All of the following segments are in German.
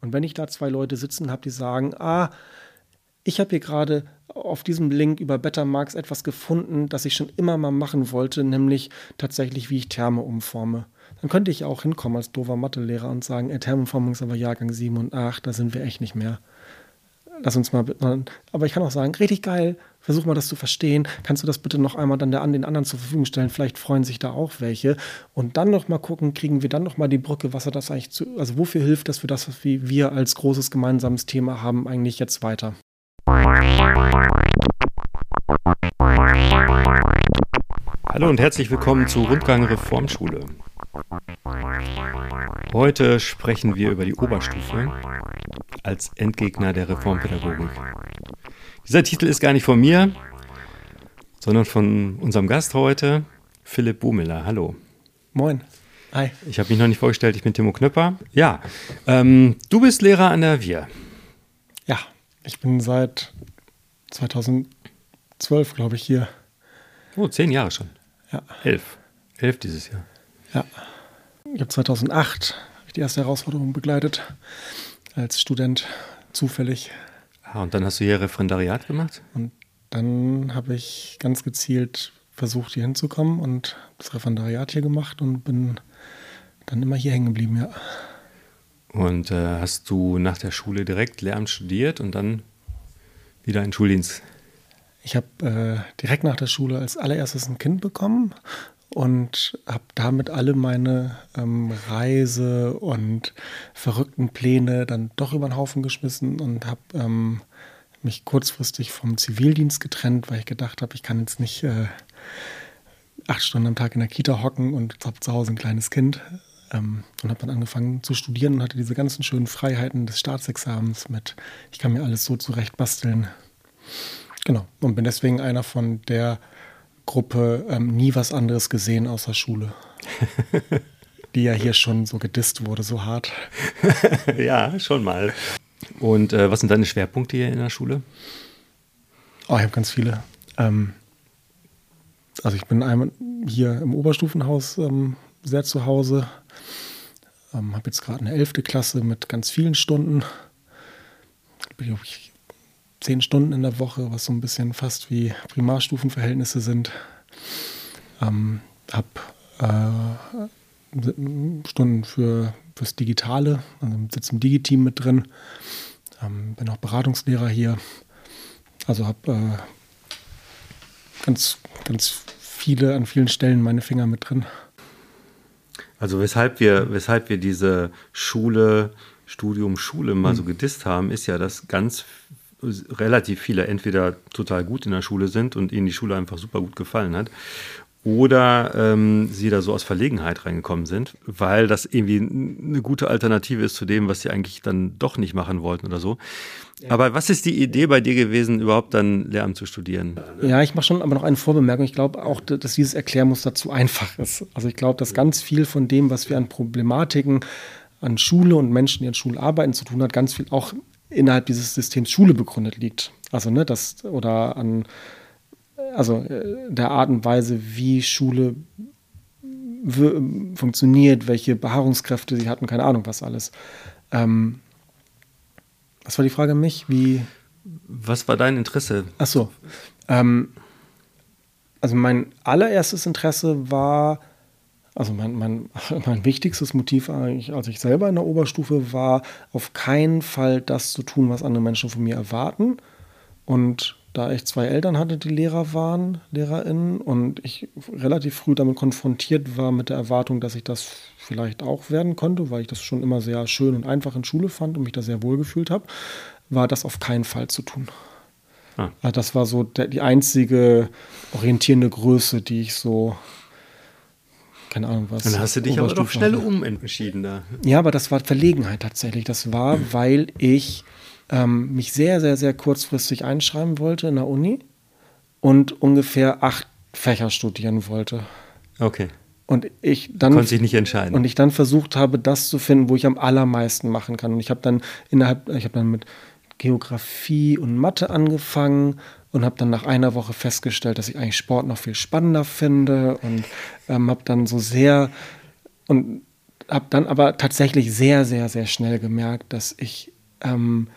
Und wenn ich da zwei Leute sitzen habe, die sagen, ah, ich habe hier gerade auf diesem Link über Bettermarks etwas gefunden, das ich schon immer mal machen wollte, nämlich tatsächlich, wie ich Therme umforme. Dann könnte ich auch hinkommen als doofer Mathelehrer und sagen, ey, Thermenformung ist aber Jahrgang 7 und 8, da sind wir echt nicht mehr. Lass uns mal, aber ich kann auch sagen, richtig geil, versuch mal das zu verstehen. Kannst du das bitte noch einmal dann der, an den anderen zur Verfügung stellen? Vielleicht freuen sich da auch welche. Und dann noch mal gucken, kriegen wir dann noch mal die Brücke, was hat das eigentlich zu, also wofür hilft das für das, was wir als großes gemeinsames Thema haben, eigentlich jetzt weiter? Hallo und herzlich willkommen zu Rundgang Reformschule. Heute sprechen wir über die Oberstufe als Endgegner der Reformpädagogik. Dieser Titel ist gar nicht von mir, sondern von unserem Gast heute, Philipp Bohmiller. Hallo. Moin. Hi. Ich habe mich noch nicht vorgestellt, ich bin Timo Knöpper. Ja, ähm, du bist Lehrer an der Wir. Ja, ich bin seit 2012, glaube ich, hier. Oh, zehn Jahre schon. Ja. Elf. Elf dieses Jahr. Ja. Ich habe 2008 die erste Herausforderung begleitet als Student zufällig. Ah, und dann hast du hier Referendariat gemacht? Und dann habe ich ganz gezielt versucht, hier hinzukommen und das Referendariat hier gemacht und bin dann immer hier hängen geblieben, ja. Und äh, hast du nach der Schule direkt Lehramt studiert und dann wieder in Schuldienst? Ich habe äh, direkt nach der Schule als allererstes ein Kind bekommen und habe damit alle meine ähm, Reise und verrückten Pläne dann doch über den Haufen geschmissen und habe ähm, mich kurzfristig vom Zivildienst getrennt, weil ich gedacht habe, ich kann jetzt nicht äh, acht Stunden am Tag in der Kita hocken und habe zu Hause ein kleines Kind. Ähm, und habe dann angefangen zu studieren und hatte diese ganzen schönen Freiheiten des Staatsexamens mit, ich kann mir alles so zurecht basteln. Genau. Und bin deswegen einer von der Gruppe ähm, nie was anderes gesehen außer Schule. die ja hier schon so gedisst wurde, so hart. ja, schon mal. Und äh, was sind deine Schwerpunkte hier in der Schule? Oh, ich habe ganz viele. Ähm, also ich bin einmal hier im Oberstufenhaus ähm, sehr zu Hause. Ähm, habe jetzt gerade eine elfte Klasse mit ganz vielen Stunden. Bin ich zehn Stunden in der Woche, was so ein bisschen fast wie Primarstufenverhältnisse sind. Ähm, hab äh, Stunden für fürs Digitale, also sitze im Digiteam mit drin. Ähm, bin auch Beratungslehrer hier. Also habe äh, ganz, ganz viele an vielen Stellen meine Finger mit drin. Also weshalb wir, weshalb wir diese Schule, Studium, Schule mal hm. so gedisst haben, ist ja, dass ganz relativ viele entweder total gut in der Schule sind und ihnen die Schule einfach super gut gefallen hat oder ähm, sie da so aus Verlegenheit reingekommen sind, weil das irgendwie eine gute Alternative ist zu dem, was sie eigentlich dann doch nicht machen wollten oder so. Ja. Aber was ist die Idee bei dir gewesen, überhaupt dann Lehramt zu studieren? Ja, ich mache schon aber noch eine Vorbemerkung. Ich glaube auch, dass dieses Erklärmuster zu einfach ist. Also ich glaube, dass ganz viel von dem, was wir an Problematiken an Schule und Menschen, die an Schule arbeiten, zu tun hat, ganz viel auch innerhalb dieses Systems Schule begründet liegt. Also, ne, das oder an also äh, der Art und Weise, wie Schule funktioniert, welche Beharrungskräfte sie hatten, keine Ahnung, was alles. Ähm, was war die Frage an mich? Wie. Was war dein Interesse? Ach so. Ähm, also mein allererstes Interesse war also mein, mein, mein wichtigstes Motiv eigentlich, als ich selber in der Oberstufe war, auf keinen Fall das zu tun, was andere Menschen von mir erwarten. Und da ich zwei Eltern hatte, die Lehrer waren, LehrerInnen, und ich relativ früh damit konfrontiert war mit der Erwartung, dass ich das vielleicht auch werden konnte, weil ich das schon immer sehr schön und einfach in Schule fand und mich da sehr wohl gefühlt habe, war das auf keinen Fall zu tun. Ah. Das war so der, die einzige orientierende Größe, die ich so keine Ahnung was. Dann hast du dich aber doch schnell umentschieden da. Ja, aber das war Verlegenheit tatsächlich. Das war, weil ich ähm, mich sehr, sehr, sehr kurzfristig einschreiben wollte in der Uni und ungefähr acht Fächer studieren wollte. Okay. Und ich dann konnte sich nicht entscheiden. Und ich dann versucht habe, das zu finden, wo ich am allermeisten machen kann. Und ich habe dann innerhalb, ich habe dann mit Geografie und Mathe angefangen und habe dann nach einer Woche festgestellt, dass ich eigentlich Sport noch viel spannender finde und ähm, habe dann so sehr und habe dann aber tatsächlich sehr, sehr, sehr schnell gemerkt, dass ich, ähm,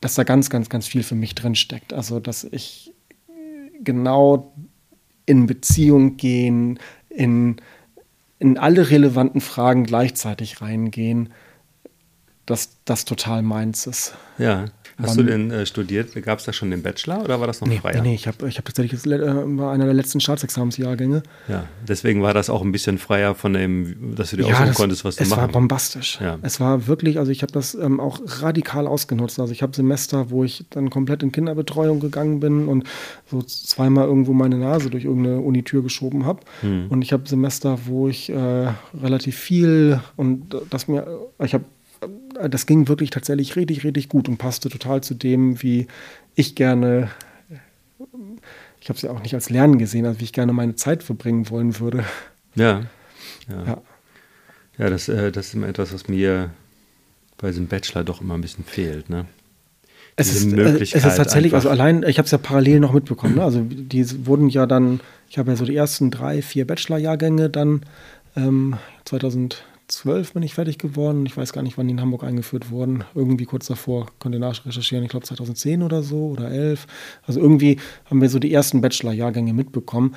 dass da ganz, ganz, ganz viel für mich drin steckt. Also, dass ich genau in Beziehung gehen, in, in alle relevanten Fragen gleichzeitig reingehen, dass das total meins ist. Ja. Hast du denn äh, studiert? Gab es da schon den Bachelor oder war das noch nee, freier? Nee, ich habe ich hab tatsächlich äh, war einer der letzten Staatsexamensjahrgänge. Ja, deswegen war das auch ein bisschen freier von dem, dass du dir ja, aussuchen das, konntest, was du es machen. Es war bombastisch. Ja. Es war wirklich, also ich habe das ähm, auch radikal ausgenutzt. Also ich habe Semester, wo ich dann komplett in Kinderbetreuung gegangen bin und so zweimal irgendwo meine Nase durch irgendeine Unitür geschoben habe. Hm. Und ich habe Semester, wo ich äh, relativ viel und das mir, ich habe das ging wirklich tatsächlich richtig, richtig gut und passte total zu dem, wie ich gerne, ich habe es ja auch nicht als Lernen gesehen, also wie ich gerne meine Zeit verbringen wollen würde. Ja. Ja, ja. ja das, äh, das ist immer etwas, was mir bei diesem Bachelor doch immer ein bisschen fehlt. Ne? Es ist, äh, es ist tatsächlich, also allein, ich habe es ja parallel noch mitbekommen. Ne? Also die wurden ja dann, ich habe ja so die ersten drei, vier Bachelor-Jahrgänge dann ähm, 2000 2012 bin ich fertig geworden. Ich weiß gar nicht, wann die in Hamburg eingeführt wurden. Irgendwie kurz davor, könnt ihr nachrecherchieren, ich glaube 2010 oder so oder 11. Also irgendwie haben wir so die ersten Bachelor-Jahrgänge mitbekommen.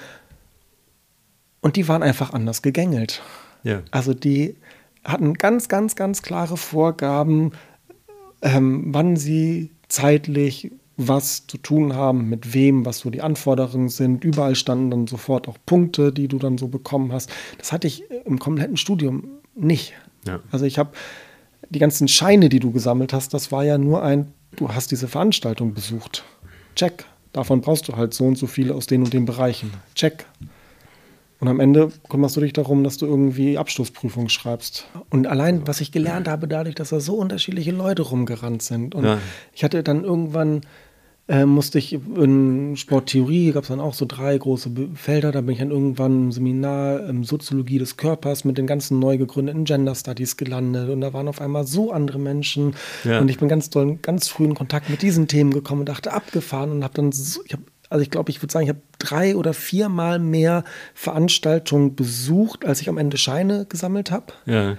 Und die waren einfach anders gegängelt. Ja. Also die hatten ganz, ganz, ganz klare Vorgaben, ähm, wann sie zeitlich was zu tun haben, mit wem, was so die Anforderungen sind. Überall standen dann sofort auch Punkte, die du dann so bekommen hast. Das hatte ich im kompletten Studium nicht. Ja. Also ich habe die ganzen Scheine, die du gesammelt hast, das war ja nur ein, du hast diese Veranstaltung besucht. Check. Davon brauchst du halt so und so viele aus den und den Bereichen. Check. Und am Ende kümmerst du dich darum, dass du irgendwie Abschlussprüfung schreibst. Und allein, was ich gelernt habe, dadurch, dass da so unterschiedliche Leute rumgerannt sind. Und ja. ich hatte dann irgendwann äh, musste ich in Sporttheorie, gab es dann auch so drei große Felder, da bin ich dann irgendwann im Seminar ähm, Soziologie des Körpers mit den ganzen neu gegründeten Gender Studies gelandet und da waren auf einmal so andere Menschen ja. und ich bin ganz doll, ganz früh in Kontakt mit diesen Themen gekommen und dachte abgefahren und habe dann, so, ich habe also ich glaube, ich würde sagen, ich habe drei oder viermal mehr Veranstaltungen besucht, als ich am Ende Scheine gesammelt habe. Ja.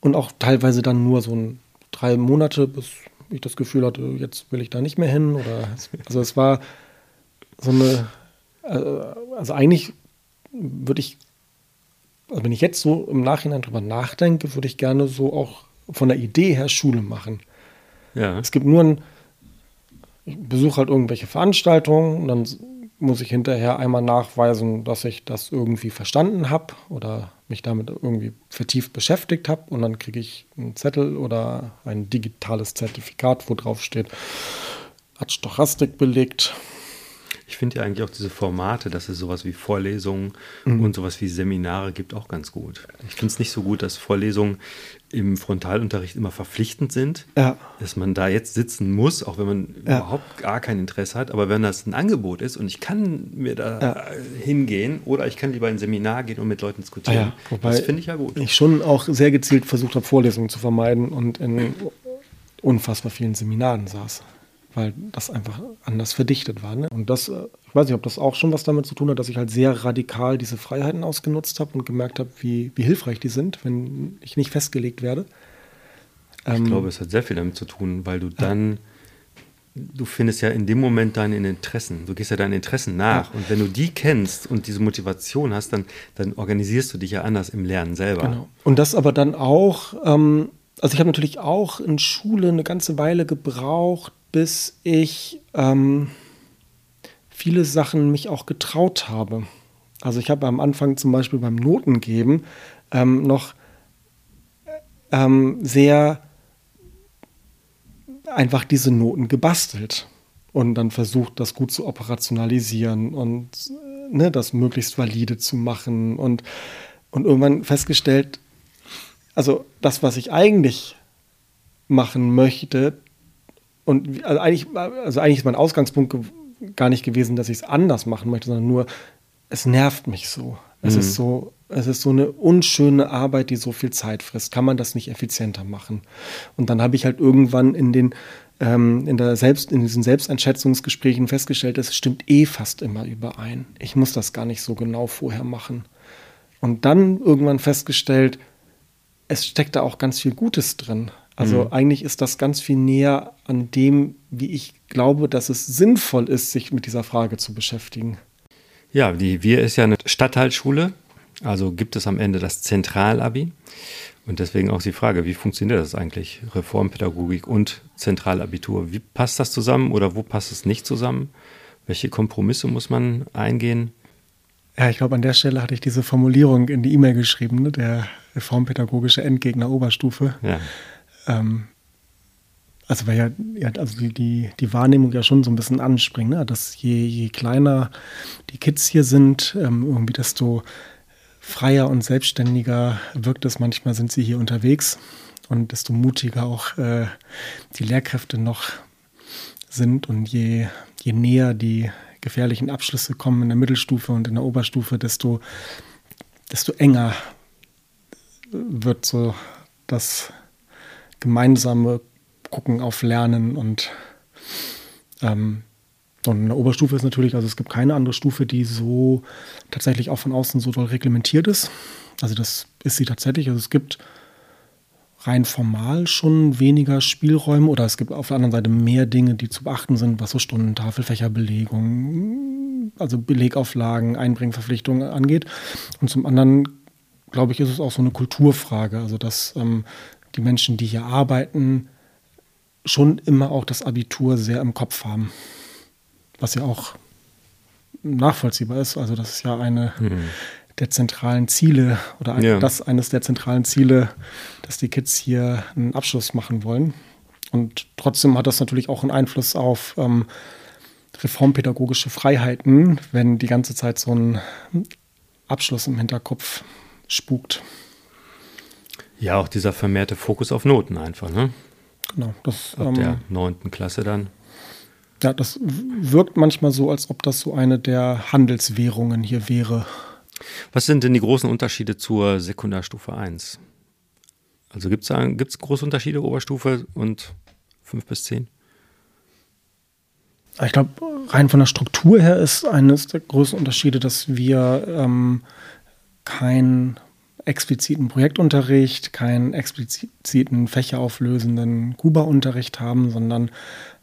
Und auch teilweise dann nur so ein drei Monate bis ich das Gefühl hatte, jetzt will ich da nicht mehr hin. Oder also es war so eine, äh, also eigentlich würde ich, also wenn ich jetzt so im Nachhinein drüber nachdenke, würde ich gerne so auch von der Idee her Schule machen. Ja. Es gibt nur ein, ich besuche halt irgendwelche Veranstaltungen und dann muss ich hinterher einmal nachweisen, dass ich das irgendwie verstanden habe oder mich damit irgendwie vertieft beschäftigt habe und dann kriege ich einen Zettel oder ein digitales Zertifikat, wo drauf steht, hat Stochastik belegt, ich finde ja eigentlich auch diese Formate, dass es sowas wie Vorlesungen mhm. und sowas wie Seminare gibt, auch ganz gut. Ich finde es nicht so gut, dass Vorlesungen im Frontalunterricht immer verpflichtend sind, ja. dass man da jetzt sitzen muss, auch wenn man ja. überhaupt gar kein Interesse hat. Aber wenn das ein Angebot ist und ich kann mir da ja. hingehen oder ich kann lieber in ein Seminar gehen und mit Leuten diskutieren, Wobei das finde ich ja gut. Ich schon auch sehr gezielt versucht habe, Vorlesungen zu vermeiden und in unfassbar vielen Seminaren saß weil das einfach anders verdichtet war. Ne? Und das, äh, ich weiß nicht, ob das auch schon was damit zu tun hat, dass ich halt sehr radikal diese Freiheiten ausgenutzt habe und gemerkt habe, wie, wie hilfreich die sind, wenn ich nicht festgelegt werde. Ich ähm, glaube, es hat sehr viel damit zu tun, weil du dann, du findest ja in dem Moment deine Interessen, du gehst ja deinen Interessen nach. Ja. Und wenn du die kennst und diese Motivation hast, dann, dann organisierst du dich ja anders im Lernen selber. Genau. Und das aber dann auch, ähm, also ich habe natürlich auch in Schule eine ganze Weile gebraucht, bis ich ähm, viele Sachen mich auch getraut habe. Also ich habe am Anfang zum Beispiel beim Notengeben ähm, noch ähm, sehr einfach diese Noten gebastelt und dann versucht, das gut zu operationalisieren und ne, das möglichst valide zu machen und, und irgendwann festgestellt, also das, was ich eigentlich machen möchte, und also eigentlich, also eigentlich ist mein Ausgangspunkt gar nicht gewesen, dass ich es anders machen möchte, sondern nur, es nervt mich so. Es mhm. ist so, es ist so eine unschöne Arbeit, die so viel Zeit frisst. Kann man das nicht effizienter machen? Und dann habe ich halt irgendwann in den ähm, in, der Selbst, in diesen Selbsteinschätzungsgesprächen festgestellt, es stimmt eh fast immer überein. Ich muss das gar nicht so genau vorher machen. Und dann irgendwann festgestellt, es steckt da auch ganz viel Gutes drin. Also mhm. eigentlich ist das ganz viel näher an dem, wie ich glaube, dass es sinnvoll ist, sich mit dieser Frage zu beschäftigen. Ja, die Wir ist ja eine Stadtteilschule. Also gibt es am Ende das Zentralabi. Und deswegen auch die Frage, wie funktioniert das eigentlich? Reformpädagogik und Zentralabitur. Wie passt das zusammen oder wo passt es nicht zusammen? Welche Kompromisse muss man eingehen? Ja, ich glaube, an der Stelle hatte ich diese Formulierung in die E-Mail geschrieben, ne? der reformpädagogische Endgegner Oberstufe. Ja. Ähm, also weil ja, also die, die, die, Wahrnehmung ja schon so ein bisschen anspringt, ne? dass je, je kleiner die Kids hier sind, ähm, irgendwie desto freier und selbstständiger wirkt es. Manchmal sind sie hier unterwegs und desto mutiger auch äh, die Lehrkräfte noch sind und je, je näher die gefährlichen Abschlüsse kommen in der Mittelstufe und in der Oberstufe, desto, desto enger wird so das gemeinsame Gucken auf Lernen und ähm, und in Oberstufe ist natürlich, also es gibt keine andere Stufe, die so tatsächlich auch von außen so doll reglementiert ist. Also das ist sie tatsächlich. Also es gibt rein formal schon weniger Spielräume oder es gibt auf der anderen Seite mehr Dinge, die zu beachten sind, was so Stundentafel, Fächerbelegung, also Belegauflagen, Einbringverpflichtungen angeht. Und zum anderen, glaube ich, ist es auch so eine Kulturfrage, also dass ähm, die Menschen, die hier arbeiten, schon immer auch das Abitur sehr im Kopf haben. Was ja auch nachvollziehbar ist. Also das ist ja eine mhm der zentralen Ziele oder ja. das eines der zentralen Ziele, dass die Kids hier einen Abschluss machen wollen. Und trotzdem hat das natürlich auch einen Einfluss auf ähm, reformpädagogische Freiheiten, wenn die ganze Zeit so ein Abschluss im Hinterkopf spukt. Ja, auch dieser vermehrte Fokus auf Noten einfach, ne? Genau. Das, Ab ähm, der neunten Klasse dann. Ja, das wirkt manchmal so, als ob das so eine der Handelswährungen hier wäre. Was sind denn die großen Unterschiede zur Sekundarstufe 1? Also gibt es gibt's große Unterschiede Oberstufe und 5 bis 10? Ich glaube, rein von der Struktur her ist eines der größten Unterschiede, dass wir ähm, keinen expliziten Projektunterricht, keinen expliziten fächerauflösenden Kuba-Unterricht haben, sondern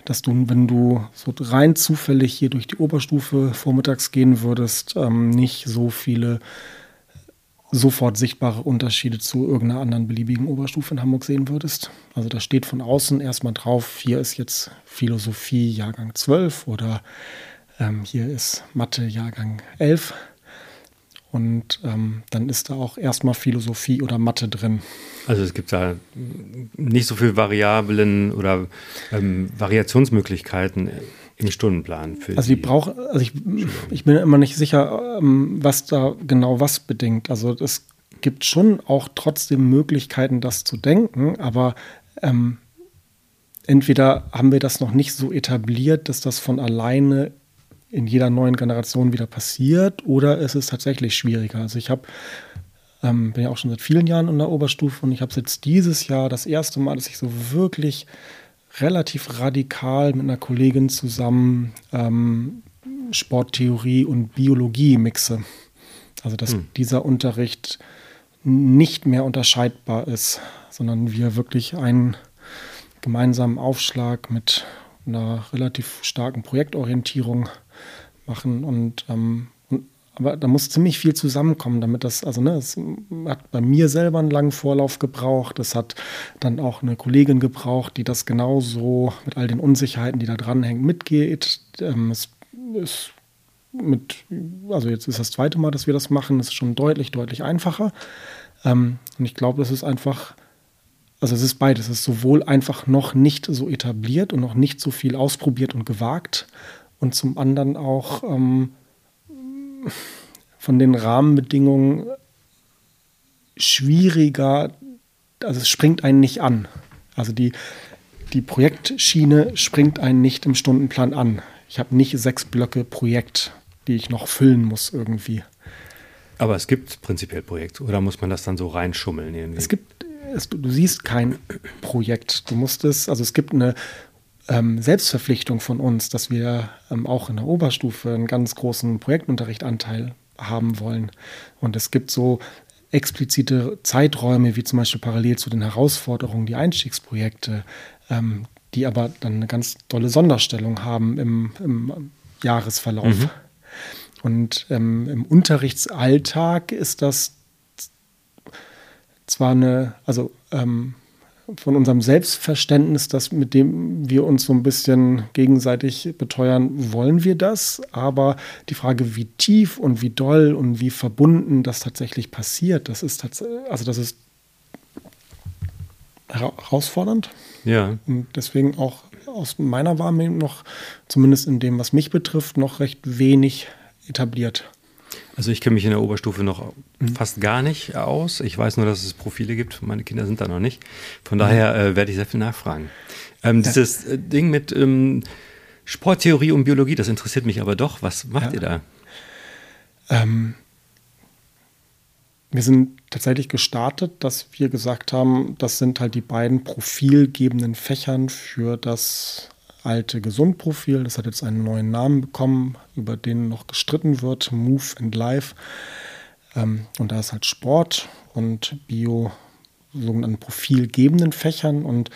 dass du, wenn du so rein zufällig hier durch die Oberstufe vormittags gehen würdest, ähm, nicht so viele sofort sichtbare Unterschiede zu irgendeiner anderen beliebigen Oberstufe in Hamburg sehen würdest. Also da steht von außen erstmal drauf, hier ist jetzt Philosophie Jahrgang 12 oder ähm, hier ist Mathe Jahrgang 11. Und ähm, dann ist da auch erstmal Philosophie oder Mathe drin. Also es gibt da nicht so viele Variablen oder ähm, Variationsmöglichkeiten im Stundenplan für Also die braucht, also ich, ich bin immer nicht sicher, ähm, was da genau was bedingt. Also es gibt schon auch trotzdem Möglichkeiten, das zu denken, aber ähm, entweder haben wir das noch nicht so etabliert, dass das von alleine in jeder neuen Generation wieder passiert oder ist es tatsächlich schwieriger? Also ich habe ähm, bin ja auch schon seit vielen Jahren in der Oberstufe und ich habe jetzt dieses Jahr das erste Mal, dass ich so wirklich relativ radikal mit einer Kollegin zusammen ähm, Sporttheorie und Biologie mixe. Also dass hm. dieser Unterricht nicht mehr unterscheidbar ist, sondern wir wirklich einen gemeinsamen Aufschlag mit einer relativ starken Projektorientierung machen und, ähm, und aber da muss ziemlich viel zusammenkommen, damit das, also ne, es hat bei mir selber einen langen Vorlauf gebraucht. Es hat dann auch eine Kollegin gebraucht, die das genauso mit all den Unsicherheiten, die da dranhängen, mitgeht. Ähm, es ist mit, also jetzt ist das zweite Mal, dass wir das machen, es ist schon deutlich, deutlich einfacher. Ähm, und ich glaube, das ist einfach, also es ist beides. Es ist sowohl einfach noch nicht so etabliert und noch nicht so viel ausprobiert und gewagt und zum anderen auch ähm, von den Rahmenbedingungen schwieriger, also es springt einen nicht an. Also die, die Projektschiene springt einen nicht im Stundenplan an. Ich habe nicht sechs Blöcke Projekt, die ich noch füllen muss irgendwie. Aber es gibt prinzipiell Projekte oder muss man das dann so reinschummeln irgendwie? Es gibt, es, du siehst kein Projekt. Du musst es, also es gibt eine ähm, Selbstverpflichtung von uns, dass wir ähm, auch in der Oberstufe einen ganz großen Projektunterrichtanteil haben wollen. Und es gibt so explizite Zeiträume, wie zum Beispiel parallel zu den Herausforderungen, die Einstiegsprojekte, ähm, die aber dann eine ganz tolle Sonderstellung haben im, im Jahresverlauf. Mhm. Und ähm, im Unterrichtsalltag ist das zwar eine, also ähm, von unserem Selbstverständnis, das mit dem wir uns so ein bisschen gegenseitig beteuern, wollen wir das. Aber die Frage, wie tief und wie doll und wie verbunden das tatsächlich passiert, das ist tatsächlich, also das ist herausfordernd. Ja. Und deswegen auch aus meiner Wahrnehmung noch, zumindest in dem, was mich betrifft, noch recht wenig etabliert. Also ich kenne mich in der Oberstufe noch mhm. fast gar nicht aus. Ich weiß nur, dass es Profile gibt. Meine Kinder sind da noch nicht. Von daher äh, werde ich sehr viel nachfragen. Ähm, ja. Dieses äh, Ding mit ähm, Sporttheorie und Biologie, das interessiert mich aber doch. Was macht ja. ihr da? Ähm, wir sind tatsächlich gestartet, dass wir gesagt haben, das sind halt die beiden profilgebenden Fächern für das alte Gesundprofil. Das hat jetzt einen neuen Namen bekommen, über den noch gestritten wird, Move and Life. Ähm, und da ist halt Sport und Bio sogenannten profilgebenden Fächern. Und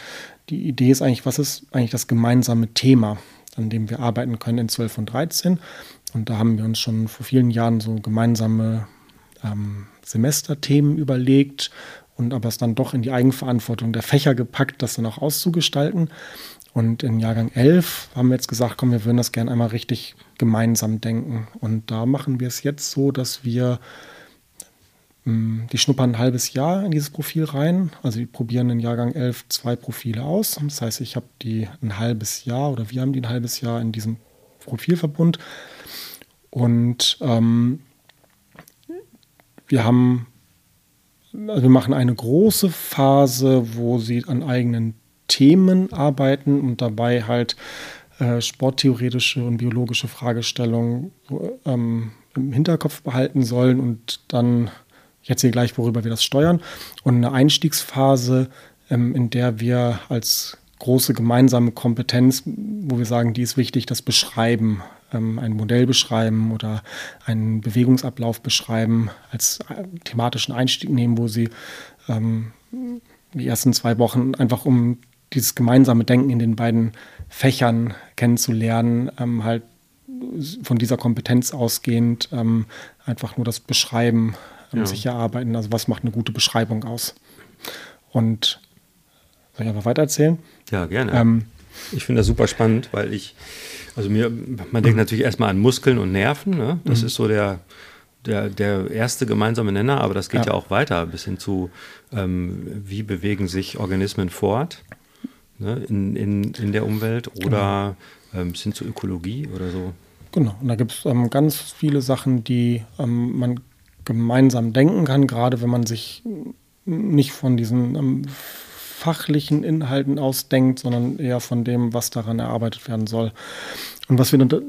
die Idee ist eigentlich, was ist eigentlich das gemeinsame Thema, an dem wir arbeiten können in 12 und 13. Und da haben wir uns schon vor vielen Jahren so gemeinsame ähm, Semesterthemen überlegt und aber es dann doch in die Eigenverantwortung der Fächer gepackt, das dann auch auszugestalten. Und in Jahrgang 11 haben wir jetzt gesagt, komm, wir würden das gerne einmal richtig gemeinsam denken. Und da machen wir es jetzt so, dass wir, hm, die schnuppern ein halbes Jahr in dieses Profil rein. Also die probieren in Jahrgang 11 zwei Profile aus. Das heißt, ich habe die ein halbes Jahr oder wir haben die ein halbes Jahr in diesem Profilverbund. Und ähm, wir haben, also wir machen eine große Phase, wo sie an eigenen Themen arbeiten und dabei halt äh, sporttheoretische und biologische Fragestellungen ähm, im Hinterkopf behalten sollen und dann, ich erzähle gleich, worüber wir das steuern, und eine Einstiegsphase, ähm, in der wir als große gemeinsame Kompetenz, wo wir sagen, die ist wichtig, das Beschreiben, ähm, ein Modell beschreiben oder einen Bewegungsablauf beschreiben, als äh, thematischen Einstieg nehmen, wo sie ähm, die ersten zwei Wochen einfach um dieses gemeinsame Denken in den beiden Fächern kennenzulernen, ähm, halt von dieser Kompetenz ausgehend ähm, einfach nur das Beschreiben ähm, ja. sich erarbeiten. Also was macht eine gute Beschreibung aus? Und soll ich einfach weitererzählen? Ja, gerne. Ähm, ich finde das super spannend, weil ich, also mir, man denkt natürlich erstmal an Muskeln und Nerven. Ne? Das mhm. ist so der, der, der erste gemeinsame Nenner, aber das geht ja, ja auch weiter bis hin zu, ähm, wie bewegen sich Organismen fort ne, in, in, in der Umwelt oder genau. ähm, sind zur Ökologie oder so. Genau, und da gibt es ähm, ganz viele Sachen, die ähm, man gemeinsam denken kann, gerade wenn man sich nicht von diesen ähm, fachlichen Inhalten ausdenkt, sondern eher von dem, was daran erarbeitet werden soll. Und was wir dann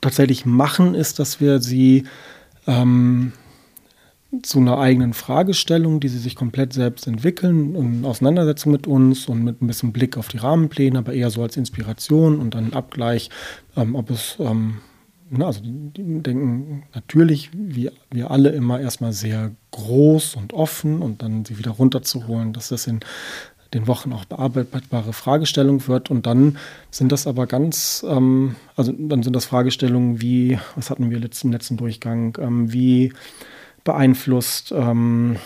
tatsächlich machen, ist, dass wir sie ähm, zu einer eigenen Fragestellung, die sie sich komplett selbst entwickeln in Auseinandersetzung mit uns und mit ein bisschen Blick auf die Rahmenpläne, aber eher so als Inspiration und dann Abgleich, ähm, ob es, ähm, na, also die denken natürlich, wie wir alle immer erstmal sehr groß und offen und dann sie wieder runterzuholen, dass das in den Wochen auch bearbeitbare Fragestellung wird. Und dann sind das aber ganz, ähm, also dann sind das Fragestellungen wie, was hatten wir im letzten Durchgang, ähm, wie beeinflusst ähm,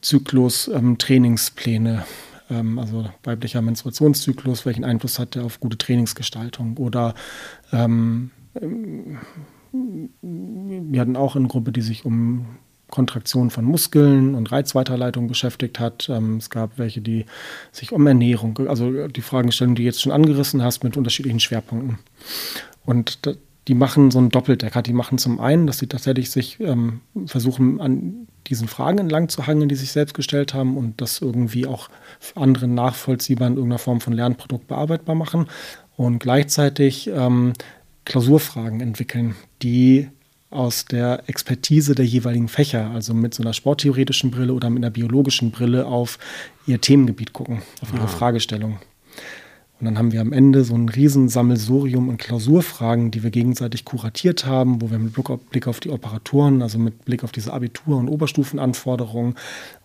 Zyklus ähm, Trainingspläne, ähm, also weiblicher Menstruationszyklus, welchen Einfluss hat der auf gute Trainingsgestaltung oder ähm, wir hatten auch eine Gruppe, die sich um Kontraktion von Muskeln und Reizweiterleitung beschäftigt hat. Ähm, es gab welche, die sich um Ernährung, also die Fragestellung, die du jetzt schon angerissen hast, mit unterschiedlichen Schwerpunkten. Und die machen so einen Doppeldecker. Die machen zum einen, dass sie tatsächlich sich ähm, versuchen, an diesen Fragen entlang zu hangeln, die sich selbst gestellt haben und das irgendwie auch für andere nachvollziehbar in irgendeiner Form von Lernprodukt bearbeitbar machen und gleichzeitig ähm, Klausurfragen entwickeln, die aus der Expertise der jeweiligen Fächer, also mit so einer sporttheoretischen Brille oder mit einer biologischen Brille auf ihr Themengebiet gucken, auf ihre ah. Fragestellung. Und dann haben wir am Ende so ein Riesensammelsurium und Klausurfragen, die wir gegenseitig kuratiert haben, wo wir mit Blick auf die Operatoren, also mit Blick auf diese Abitur- und Oberstufenanforderungen,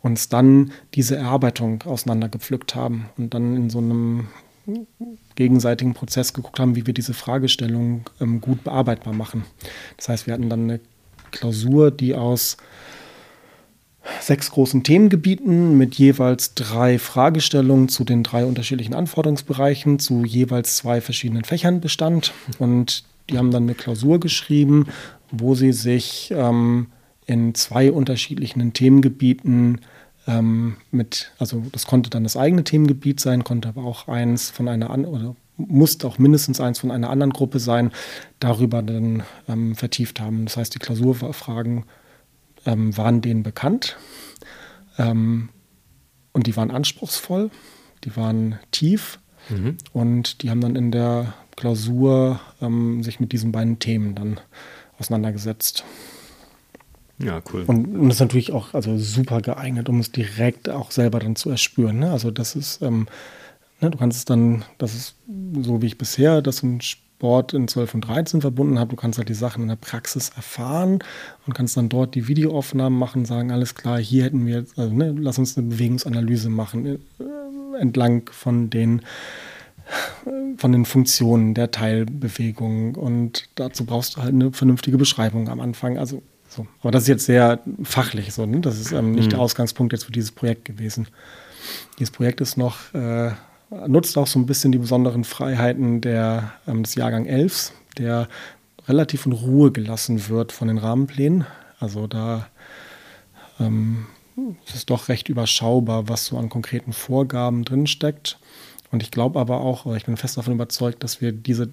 uns dann diese Erarbeitung auseinandergepflückt haben und dann in so einem gegenseitigen Prozess geguckt haben, wie wir diese Fragestellung ähm, gut bearbeitbar machen. Das heißt, wir hatten dann eine Klausur, die aus sechs großen Themengebieten mit jeweils drei Fragestellungen zu den drei unterschiedlichen Anforderungsbereichen zu jeweils zwei verschiedenen Fächern bestand. Und die haben dann eine Klausur geschrieben, wo sie sich ähm, in zwei unterschiedlichen Themengebieten ähm, mit, also das konnte dann das eigene Themengebiet sein, konnte aber auch eins von einer anderen, oder musste auch mindestens eins von einer anderen Gruppe sein, darüber dann ähm, vertieft haben. Das heißt, die Klausurfragen ähm, waren denen bekannt ähm, und die waren anspruchsvoll, die waren tief mhm. und die haben dann in der Klausur ähm, sich mit diesen beiden Themen dann auseinandergesetzt. Ja, cool. Und, und das ist natürlich auch also super geeignet, um es direkt auch selber dann zu erspüren. Ne? Also das ist, ähm, ne, du kannst es dann, das ist so wie ich bisher das in Sport in 12 und 13 verbunden habe. Du kannst halt die Sachen in der Praxis erfahren und kannst dann dort die Videoaufnahmen machen, sagen, alles klar, hier hätten wir, also, ne, lass uns eine Bewegungsanalyse machen, äh, entlang von den von den Funktionen der Teilbewegung und dazu brauchst du halt eine vernünftige Beschreibung am Anfang. Also so. Aber das ist jetzt sehr fachlich so. Ne? Das ist ähm, nicht mhm. der Ausgangspunkt jetzt für dieses Projekt gewesen. Dieses Projekt ist noch äh, nutzt auch so ein bisschen die besonderen Freiheiten der, ähm, des Jahrgang 11, der relativ in Ruhe gelassen wird von den Rahmenplänen. Also da ähm, ist es doch recht überschaubar, was so an konkreten Vorgaben drinsteckt. Und ich glaube aber auch, oder ich bin fest davon überzeugt, dass wir diese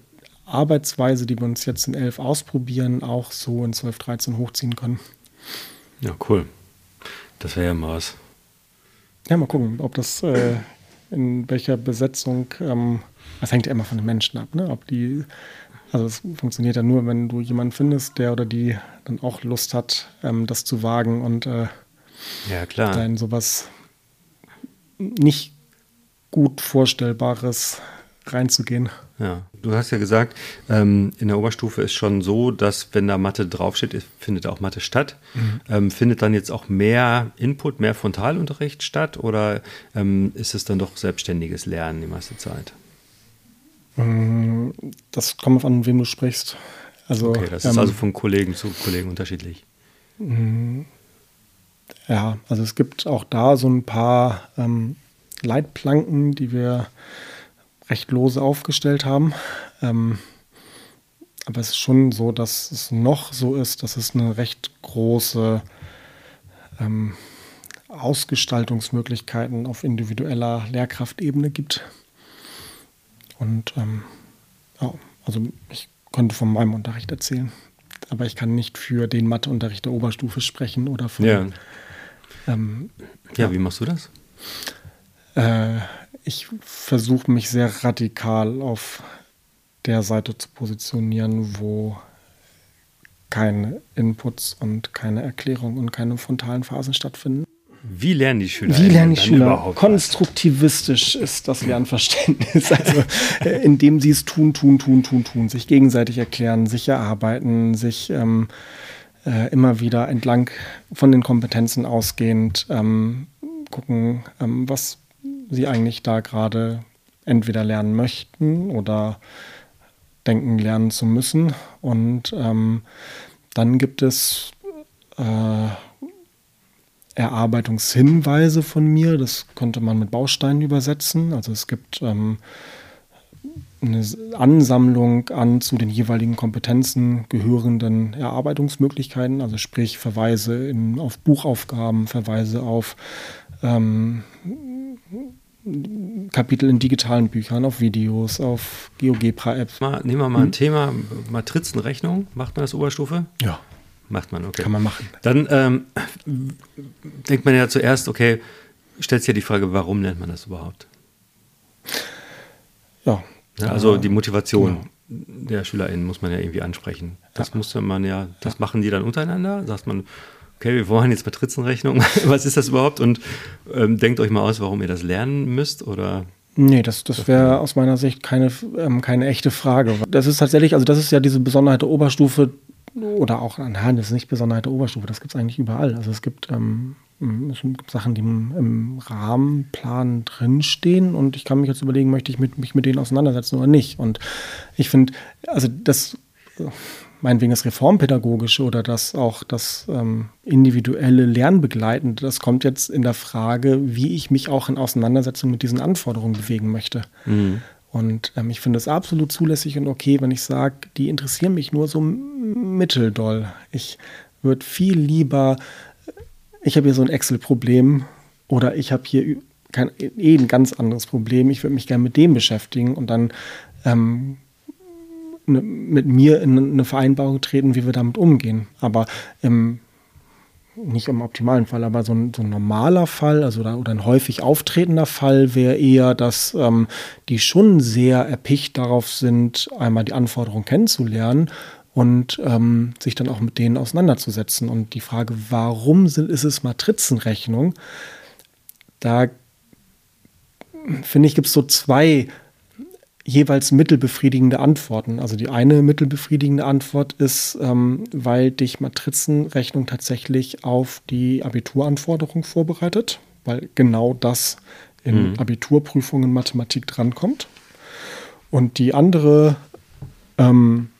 Arbeitsweise, die wir uns jetzt in 11 ausprobieren, auch so in 12, 13 hochziehen können. Ja, cool. Das wäre ja mal was. Ja, mal gucken, ob das äh, in welcher Besetzung, ähm, das hängt ja immer von den Menschen ab, ne? Ob die, also es funktioniert ja nur, wenn du jemanden findest, der oder die dann auch Lust hat, ähm, das zu wagen und äh, ja, klar. da in sowas nicht gut Vorstellbares reinzugehen. Ja, du hast ja gesagt, ähm, in der Oberstufe ist schon so, dass wenn da Mathe draufsteht, findet auch Mathe statt. Mhm. Ähm, findet dann jetzt auch mehr Input, mehr Frontalunterricht statt oder ähm, ist es dann doch selbstständiges Lernen die meiste Zeit? Mm, das kommt auf an, wem du sprichst. Also, okay, das ist ähm, also von Kollegen zu Kollegen unterschiedlich. Mm, ja, also es gibt auch da so ein paar ähm, Leitplanken, die wir recht lose aufgestellt haben. Ähm, aber es ist schon so, dass es noch so ist, dass es eine recht große ähm, Ausgestaltungsmöglichkeiten auf individueller Lehrkraftebene gibt. Und ähm, ja, also ich konnte von meinem Unterricht erzählen, aber ich kann nicht für den Matheunterricht der Oberstufe sprechen oder von. Ja, ähm, ja, ja. wie machst du das? Äh, ich versuche mich sehr radikal auf der Seite zu positionieren, wo keine Inputs und keine Erklärung und keine frontalen Phasen stattfinden. Wie lernen die Schüler? Wie lernen die Schüler? Konstruktivistisch ist das Lernverständnis. Also, äh, indem sie es tun, tun, tun, tun, tun, sich gegenseitig erklären, sich erarbeiten, sich ähm, äh, immer wieder entlang von den Kompetenzen ausgehend ähm, gucken, ähm, was sie eigentlich da gerade entweder lernen möchten oder denken lernen zu müssen. Und ähm, dann gibt es äh, Erarbeitungshinweise von mir. Das könnte man mit Bausteinen übersetzen. Also es gibt ähm, eine Ansammlung an zu den jeweiligen Kompetenzen gehörenden Erarbeitungsmöglichkeiten, also sprich Verweise in, auf Buchaufgaben, Verweise auf ähm, Kapitel in digitalen Büchern, auf Videos, auf GeoGebra-Apps. Nehmen wir mal hm? ein Thema, Matrizenrechnung. Macht man das Oberstufe? Ja. Macht man, okay. Kann man machen. Dann ähm, denkt man ja zuerst, okay, stellt sich ja die Frage, warum lernt man das überhaupt? Ja. ja also die Motivation genau. der SchülerInnen muss man ja irgendwie ansprechen. Das ja. muss man ja, das machen die dann untereinander. Sagt man, okay, wir wollen jetzt Matrizenrechnung, was ist das überhaupt? Und ähm, denkt euch mal aus, warum ihr das lernen müsst oder Nee, das, das wäre aus meiner Sicht keine, ähm, keine echte Frage. Das ist tatsächlich, also das ist ja diese Besonderheit der Oberstufe oder auch, nein, das ist nicht Besonderheit der Oberstufe, das gibt es eigentlich überall. Also es gibt, ähm, es gibt Sachen, die im, im, Rahmenplan drinstehen und ich kann mich jetzt überlegen, möchte ich mit, mich mit denen auseinandersetzen oder nicht. Und ich finde, also das meinetwegen das Reformpädagogische oder das auch das ähm, individuelle Lernbegleitende, das kommt jetzt in der Frage, wie ich mich auch in Auseinandersetzung mit diesen Anforderungen bewegen möchte. Mhm. Und ähm, ich finde es absolut zulässig und okay, wenn ich sage, die interessieren mich nur so mitteldoll. Ich würde viel lieber, ich habe hier so ein Excel-Problem oder ich habe hier kein, eh ein ganz anderes Problem. Ich würde mich gerne mit dem beschäftigen und dann ähm, ne, mit mir in eine Vereinbarung treten, wie wir damit umgehen. Aber im, nicht im optimalen Fall, aber so ein, so ein normaler Fall, also oder, oder, ein häufig auftretender Fall wäre eher, dass ähm, die schon sehr erpicht darauf sind, einmal die Anforderungen kennenzulernen und ähm, sich dann auch mit denen auseinanderzusetzen. Und die Frage, warum sind, ist es Matrizenrechnung? Da finde ich, gibt es so zwei jeweils mittelbefriedigende Antworten. Also die eine mittelbefriedigende Antwort ist, ähm, weil dich Matrizenrechnung tatsächlich auf die Abituranforderung vorbereitet, weil genau das in mhm. Abiturprüfungen Mathematik drankommt. Und die andere, ähm,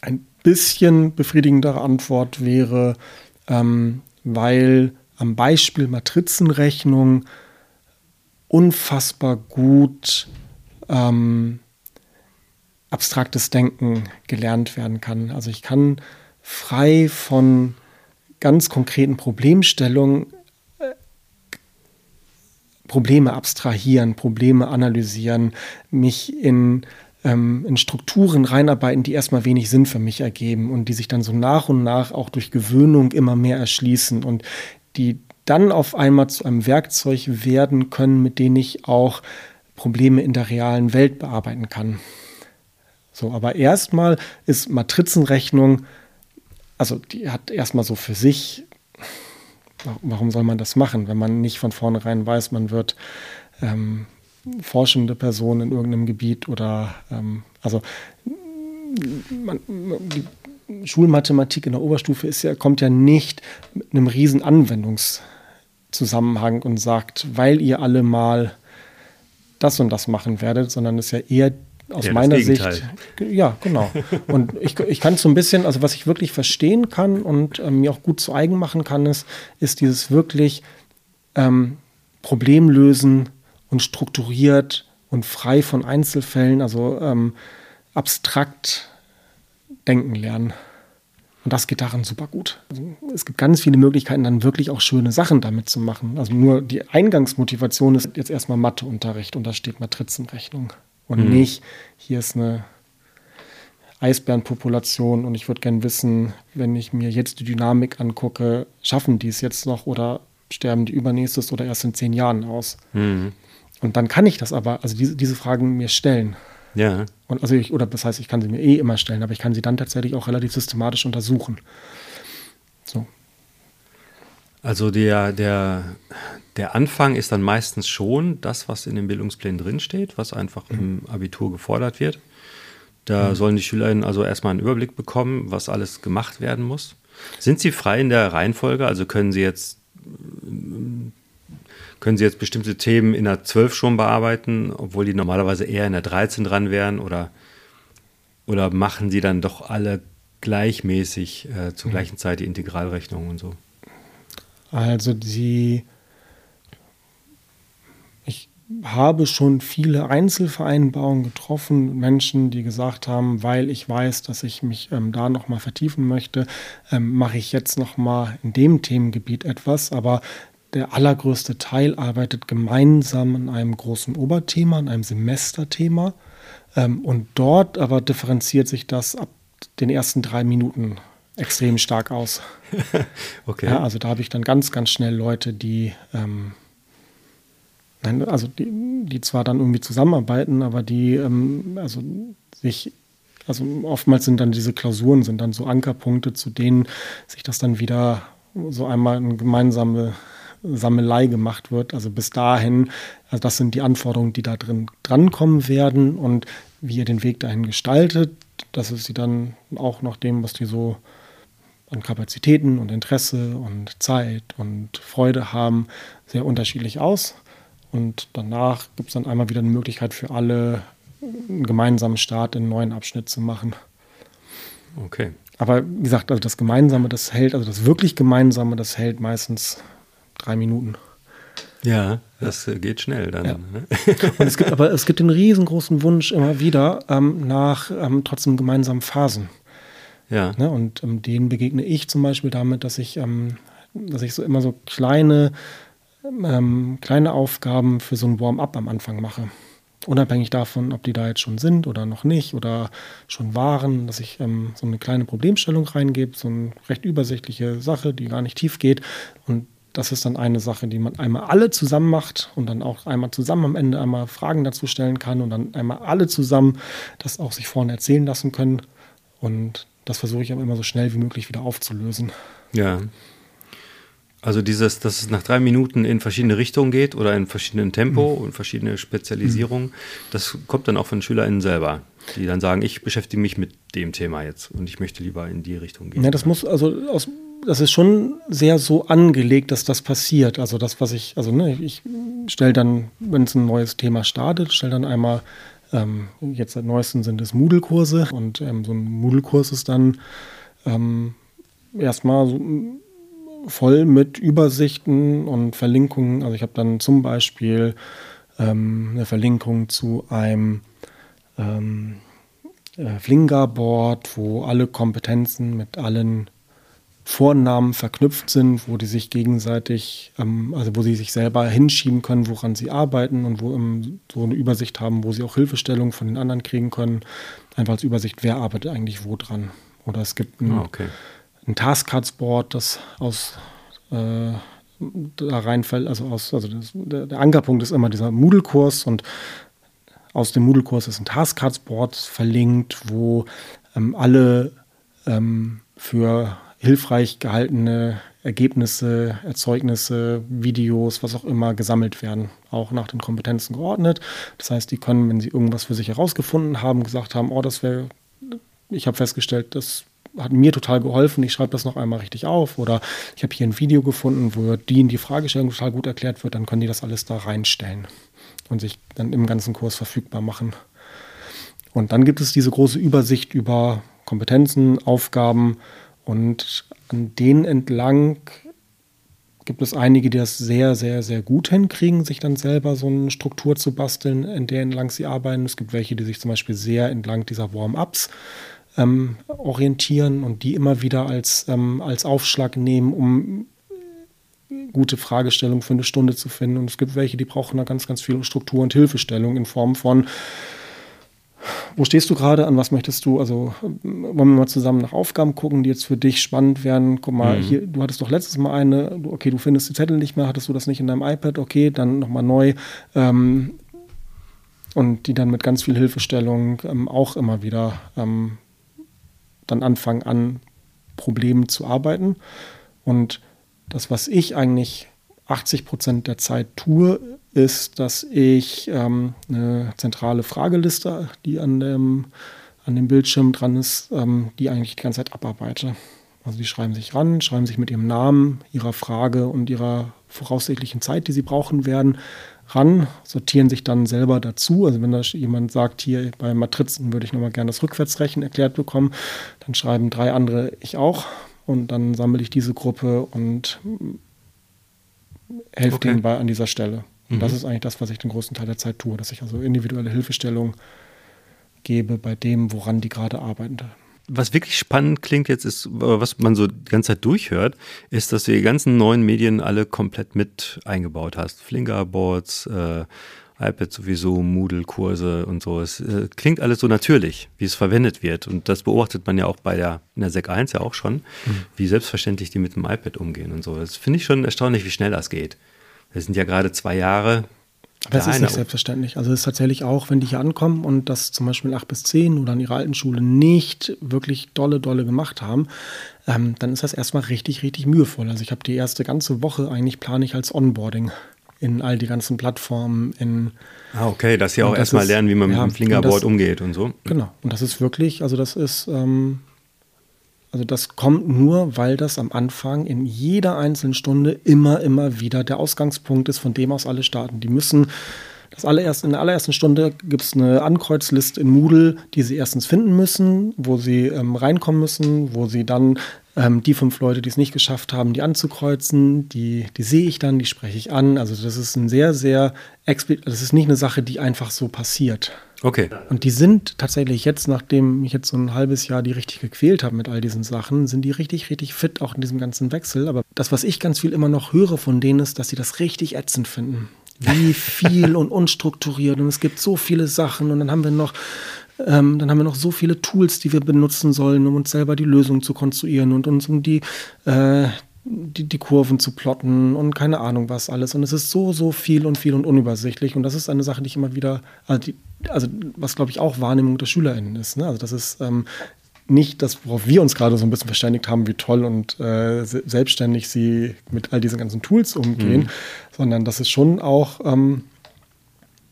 ein bisschen befriedigendere Antwort wäre, ähm, weil am Beispiel Matrizenrechnung unfassbar gut ähm, abstraktes Denken gelernt werden kann. Also ich kann frei von ganz konkreten Problemstellungen äh, Probleme abstrahieren, Probleme analysieren, mich in, ähm, in Strukturen reinarbeiten, die erstmal wenig Sinn für mich ergeben und die sich dann so nach und nach auch durch Gewöhnung immer mehr erschließen und die dann auf einmal zu einem Werkzeug werden können, mit dem ich auch Probleme in der realen Welt bearbeiten kann. So, aber erstmal ist Matrizenrechnung, also die hat erstmal so für sich, warum soll man das machen, wenn man nicht von vornherein weiß, man wird ähm, forschende Person in irgendeinem Gebiet oder ähm, also man, die Schulmathematik in der Oberstufe ist ja, kommt ja nicht mit einem riesen Anwendungszusammenhang und sagt, weil ihr alle mal das und das machen werdet, sondern es ist ja eher aus ja, meiner Sicht. Ja, genau. Und ich, ich kann so ein bisschen, also was ich wirklich verstehen kann und ähm, mir auch gut zu eigen machen kann, ist, ist dieses wirklich ähm, Problemlösen und strukturiert und frei von Einzelfällen, also ähm, abstrakt denken lernen. Und das geht daran super gut. Also es gibt ganz viele Möglichkeiten, dann wirklich auch schöne Sachen damit zu machen. Also nur die Eingangsmotivation ist jetzt erstmal Matheunterricht und da steht Matrizenrechnung. Und mhm. nicht, hier ist eine Eisbärenpopulation und ich würde gerne wissen, wenn ich mir jetzt die Dynamik angucke, schaffen die es jetzt noch oder sterben die übernächstes oder erst in zehn Jahren aus? Mhm. Und dann kann ich das aber, also diese, diese Fragen mir stellen. Ja. Und also ich, oder das heißt, ich kann sie mir eh immer stellen, aber ich kann sie dann tatsächlich auch relativ systematisch untersuchen. So. Also der, der, der Anfang ist dann meistens schon das, was in den Bildungsplänen drinsteht, was einfach mhm. im Abitur gefordert wird. Da mhm. sollen die Schülerinnen also erstmal einen Überblick bekommen, was alles gemacht werden muss. Sind sie frei in der Reihenfolge? Also können sie jetzt können Sie jetzt bestimmte Themen in der 12 schon bearbeiten, obwohl die normalerweise eher in der 13 dran wären? Oder, oder machen Sie dann doch alle gleichmäßig äh, zur mhm. gleichen Zeit die Integralrechnung und so? Also die ich habe schon viele Einzelvereinbarungen getroffen, Menschen, die gesagt haben, weil ich weiß, dass ich mich ähm, da nochmal vertiefen möchte, ähm, mache ich jetzt nochmal in dem Themengebiet etwas. Aber der allergrößte Teil arbeitet gemeinsam an einem großen Oberthema, an einem Semesterthema. Ähm, und dort aber differenziert sich das ab den ersten drei Minuten extrem stark aus. okay. Ja, also da habe ich dann ganz, ganz schnell Leute, die, ähm, nein, also die, die zwar dann irgendwie zusammenarbeiten, aber die ähm, also sich also oftmals sind dann diese Klausuren sind dann so Ankerpunkte, zu denen sich das dann wieder so einmal eine gemeinsame Sammelei gemacht wird. Also bis dahin, also das sind die Anforderungen, die da drin drankommen werden und wie ihr den Weg dahin gestaltet, das ist sie dann auch nach dem, was die so an Kapazitäten und Interesse und Zeit und Freude haben, sehr unterschiedlich aus. Und danach gibt es dann einmal wieder eine Möglichkeit für alle, einen gemeinsamen Start in einen neuen Abschnitt zu machen. Okay. Aber wie gesagt, also das Gemeinsame, das hält, also das wirklich Gemeinsame, das hält meistens drei Minuten. Ja, das ja. geht schnell dann. Ja. Ne? Und es gibt aber es gibt den riesengroßen Wunsch immer wieder ähm, nach ähm, trotzdem gemeinsamen Phasen. Ja. Ne? Und ähm, denen begegne ich zum Beispiel damit, dass ich, ähm, dass ich so immer so kleine, ähm, kleine Aufgaben für so ein Warm-up am Anfang mache. Unabhängig davon, ob die da jetzt schon sind oder noch nicht oder schon waren, dass ich ähm, so eine kleine Problemstellung reingebe, so eine recht übersichtliche Sache, die gar nicht tief geht. Und das ist dann eine Sache, die man einmal alle zusammen macht und dann auch einmal zusammen am Ende einmal Fragen dazu stellen kann und dann einmal alle zusammen das auch sich vorne erzählen lassen können. Und das versuche ich aber immer so schnell wie möglich wieder aufzulösen. Ja. Also dieses, dass es nach drei Minuten in verschiedene Richtungen geht oder in verschiedenen Tempo mhm. und verschiedene Spezialisierungen, mhm. das kommt dann auch von SchülerInnen selber, die dann sagen, ich beschäftige mich mit dem Thema jetzt und ich möchte lieber in die Richtung gehen. Ja, das muss, also aus, das ist schon sehr so angelegt, dass das passiert. Also das, was ich, also ne, ich stelle dann, wenn es ein neues Thema startet, stelle dann einmal ähm, jetzt seit neuestem sind es Moodle-Kurse und ähm, so ein Moodle-Kurs ist dann ähm, erstmal so voll mit Übersichten und Verlinkungen. Also ich habe dann zum Beispiel ähm, eine Verlinkung zu einem ähm, äh, Flinga-Board, wo alle Kompetenzen mit allen Vornamen verknüpft sind, wo die sich gegenseitig, ähm, also wo sie sich selber hinschieben können, woran sie arbeiten und wo ähm, so eine Übersicht haben, wo sie auch Hilfestellung von den anderen kriegen können. Einfach als Übersicht, wer arbeitet eigentlich wo dran. Oder es gibt ein, ah, okay. ein Taskcards-Board, das aus äh, da reinfällt, also aus, also das, der, Ankerpunkt ist immer dieser Moodle-Kurs und aus dem Moodle-Kurs ist ein Taskcards-Board verlinkt, wo ähm, alle ähm, für hilfreich gehaltene Ergebnisse, Erzeugnisse, Videos, was auch immer gesammelt werden, auch nach den Kompetenzen geordnet. Das heißt, die können, wenn sie irgendwas für sich herausgefunden haben, gesagt haben, oh, das wäre, ich habe festgestellt, das hat mir total geholfen, ich schreibe das noch einmal richtig auf oder ich habe hier ein Video gefunden, wo die in die Fragestellung total gut erklärt wird, dann können die das alles da reinstellen und sich dann im ganzen Kurs verfügbar machen. Und dann gibt es diese große Übersicht über Kompetenzen, Aufgaben, und an denen entlang gibt es einige, die das sehr, sehr, sehr gut hinkriegen, sich dann selber so eine Struktur zu basteln, in der entlang sie arbeiten. Es gibt welche, die sich zum Beispiel sehr entlang dieser Warm-ups ähm, orientieren und die immer wieder als, ähm, als Aufschlag nehmen, um gute Fragestellungen für eine Stunde zu finden. Und es gibt welche, die brauchen da ganz, ganz viel Struktur und Hilfestellung in Form von wo stehst du gerade? An was möchtest du? Also wollen wir mal zusammen nach Aufgaben gucken, die jetzt für dich spannend werden. Guck mal, mhm. hier, du hattest doch letztes Mal eine, okay, du findest die Zettel nicht mehr, hattest du das nicht in deinem iPad? Okay, dann nochmal neu. Ähm, und die dann mit ganz viel Hilfestellung ähm, auch immer wieder ähm, dann anfangen an Problemen zu arbeiten. Und das, was ich eigentlich 80 Prozent der Zeit tue, ist, dass ich ähm, eine zentrale Frageliste, die an dem, an dem Bildschirm dran ist, ähm, die eigentlich die ganze Zeit abarbeite. Also die schreiben sich ran, schreiben sich mit ihrem Namen, ihrer Frage und ihrer voraussichtlichen Zeit, die sie brauchen werden, ran, sortieren sich dann selber dazu. Also wenn da jemand sagt, hier bei Matrizen würde ich nochmal gerne das Rückwärtsrechen erklärt bekommen, dann schreiben drei andere ich auch und dann sammle ich diese Gruppe und helfe okay. denen bei an dieser Stelle. Und mhm. das ist eigentlich das, was ich den größten Teil der Zeit tue, dass ich also individuelle Hilfestellung gebe bei dem, woran die gerade arbeiten. Was wirklich spannend klingt jetzt ist, was man so die ganze Zeit durchhört, ist, dass du die ganzen neuen Medien alle komplett mit eingebaut hast. Flingerboards, äh, iPad sowieso, Moodle-Kurse und so. Es äh, klingt alles so natürlich, wie es verwendet wird. Und das beobachtet man ja auch bei der, in der SEC 1 ja auch schon, mhm. wie selbstverständlich die mit dem iPad umgehen und so. Das finde ich schon erstaunlich, wie schnell das geht. Das sind ja gerade zwei Jahre. Es ist nicht selbstverständlich. Also es ist tatsächlich auch, wenn die hier ankommen und das zum Beispiel 8 bis 10 oder an ihrer alten Schule nicht wirklich dolle, dolle gemacht haben, ähm, dann ist das erstmal richtig, richtig mühevoll. Also ich habe die erste ganze Woche eigentlich plane ich als Onboarding in all die ganzen Plattformen. In, ah, okay, dass sie auch erstmal lernen, wie man ja, mit dem Fingerboard das, umgeht und so. Genau, und das ist wirklich, also das ist, ähm, also das kommt nur, weil das am Anfang in jeder einzelnen Stunde immer, immer wieder der Ausgangspunkt ist, von dem aus alle starten. Die müssen das allererst, in der allerersten Stunde gibt es eine Ankreuzliste in Moodle, die sie erstens finden müssen, wo sie ähm, reinkommen müssen, wo sie dann ähm, die fünf Leute, die es nicht geschafft haben, die anzukreuzen, die, die sehe ich dann, die spreche ich an. Also das ist ein sehr, sehr explizit, das ist nicht eine Sache, die einfach so passiert. Okay. Und die sind tatsächlich jetzt, nachdem ich jetzt so ein halbes Jahr die richtig gequält habe mit all diesen Sachen, sind die richtig, richtig fit, auch in diesem ganzen Wechsel. Aber das, was ich ganz viel immer noch höre von denen, ist, dass sie das richtig ätzend finden. Wie viel und unstrukturiert. Und es gibt so viele Sachen. Und dann haben wir noch ähm, dann haben wir noch so viele Tools, die wir benutzen sollen, um uns selber die Lösung zu konstruieren und uns um die, äh, die, die Kurven zu plotten und keine Ahnung was alles. Und es ist so, so viel und viel und unübersichtlich. Und das ist eine Sache, die ich immer wieder, also, die, also was glaube ich auch Wahrnehmung der SchülerInnen ist. Ne? Also das ist ähm, nicht das, worauf wir uns gerade so ein bisschen verständigt haben, wie toll und äh, selbstständig sie mit all diesen ganzen Tools umgehen, mhm. sondern das ist schon auch, ähm,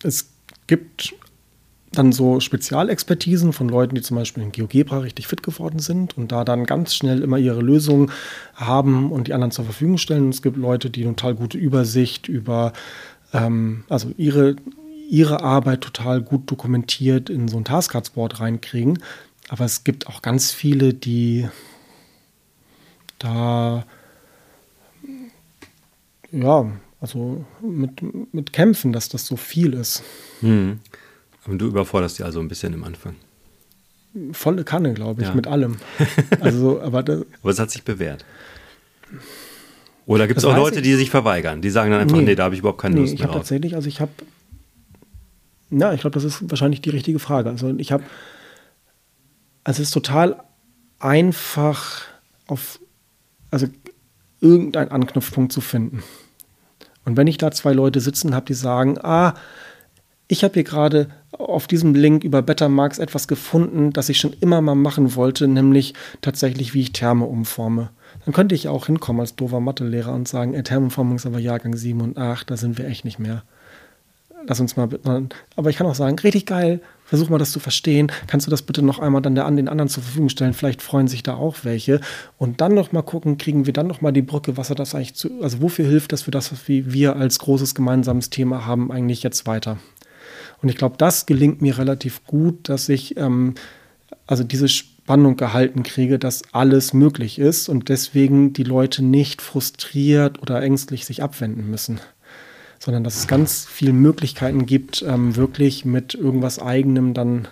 es gibt dann so Spezialexpertisen von Leuten, die zum Beispiel in GeoGebra richtig fit geworden sind und da dann ganz schnell immer ihre Lösungen haben und die anderen zur Verfügung stellen. Und es gibt Leute, die eine total gute Übersicht über, ähm, also ihre, ihre Arbeit total gut dokumentiert in so ein Taskcards-Board reinkriegen. Aber es gibt auch ganz viele, die da ja, also mit, mit kämpfen, dass das so viel ist. Hm. Und du überforderst die also ein bisschen im Anfang. Volle Kanne, glaube ich, ja. mit allem. Also, aber, das, aber es hat sich bewährt. Oder gibt es auch Leute, ich, die sich verweigern? Die sagen dann einfach, nee, nee da habe ich überhaupt keine nee, Lust mehr. Ich habe tatsächlich, also ich habe, na, ich glaube, das ist wahrscheinlich die richtige Frage. Also ich habe, also es ist total einfach auf, also irgendeinen Anknüpfpunkt zu finden. Und wenn ich da zwei Leute sitzen habe, die sagen, ah, ich habe hier gerade auf diesem Link über Bettermarks etwas gefunden, das ich schon immer mal machen wollte, nämlich tatsächlich, wie ich Therme umforme. Dann könnte ich auch hinkommen als doofer Mathelehrer und sagen, ey, Thermenformung ist aber Jahrgang 7 und 8, da sind wir echt nicht mehr. Lass uns mal, aber ich kann auch sagen, richtig geil, versuch mal das zu verstehen. Kannst du das bitte noch einmal dann der, an den anderen zur Verfügung stellen? Vielleicht freuen sich da auch welche. Und dann noch mal gucken, kriegen wir dann noch mal die Brücke, was hat das eigentlich zu, also wofür hilft das für das, was wir als großes gemeinsames Thema haben, eigentlich jetzt weiter? Und ich glaube, das gelingt mir relativ gut, dass ich ähm, also diese Spannung gehalten kriege, dass alles möglich ist und deswegen die Leute nicht frustriert oder ängstlich sich abwenden müssen, sondern dass es ganz viele Möglichkeiten gibt, ähm, wirklich mit irgendwas Eigenem dann,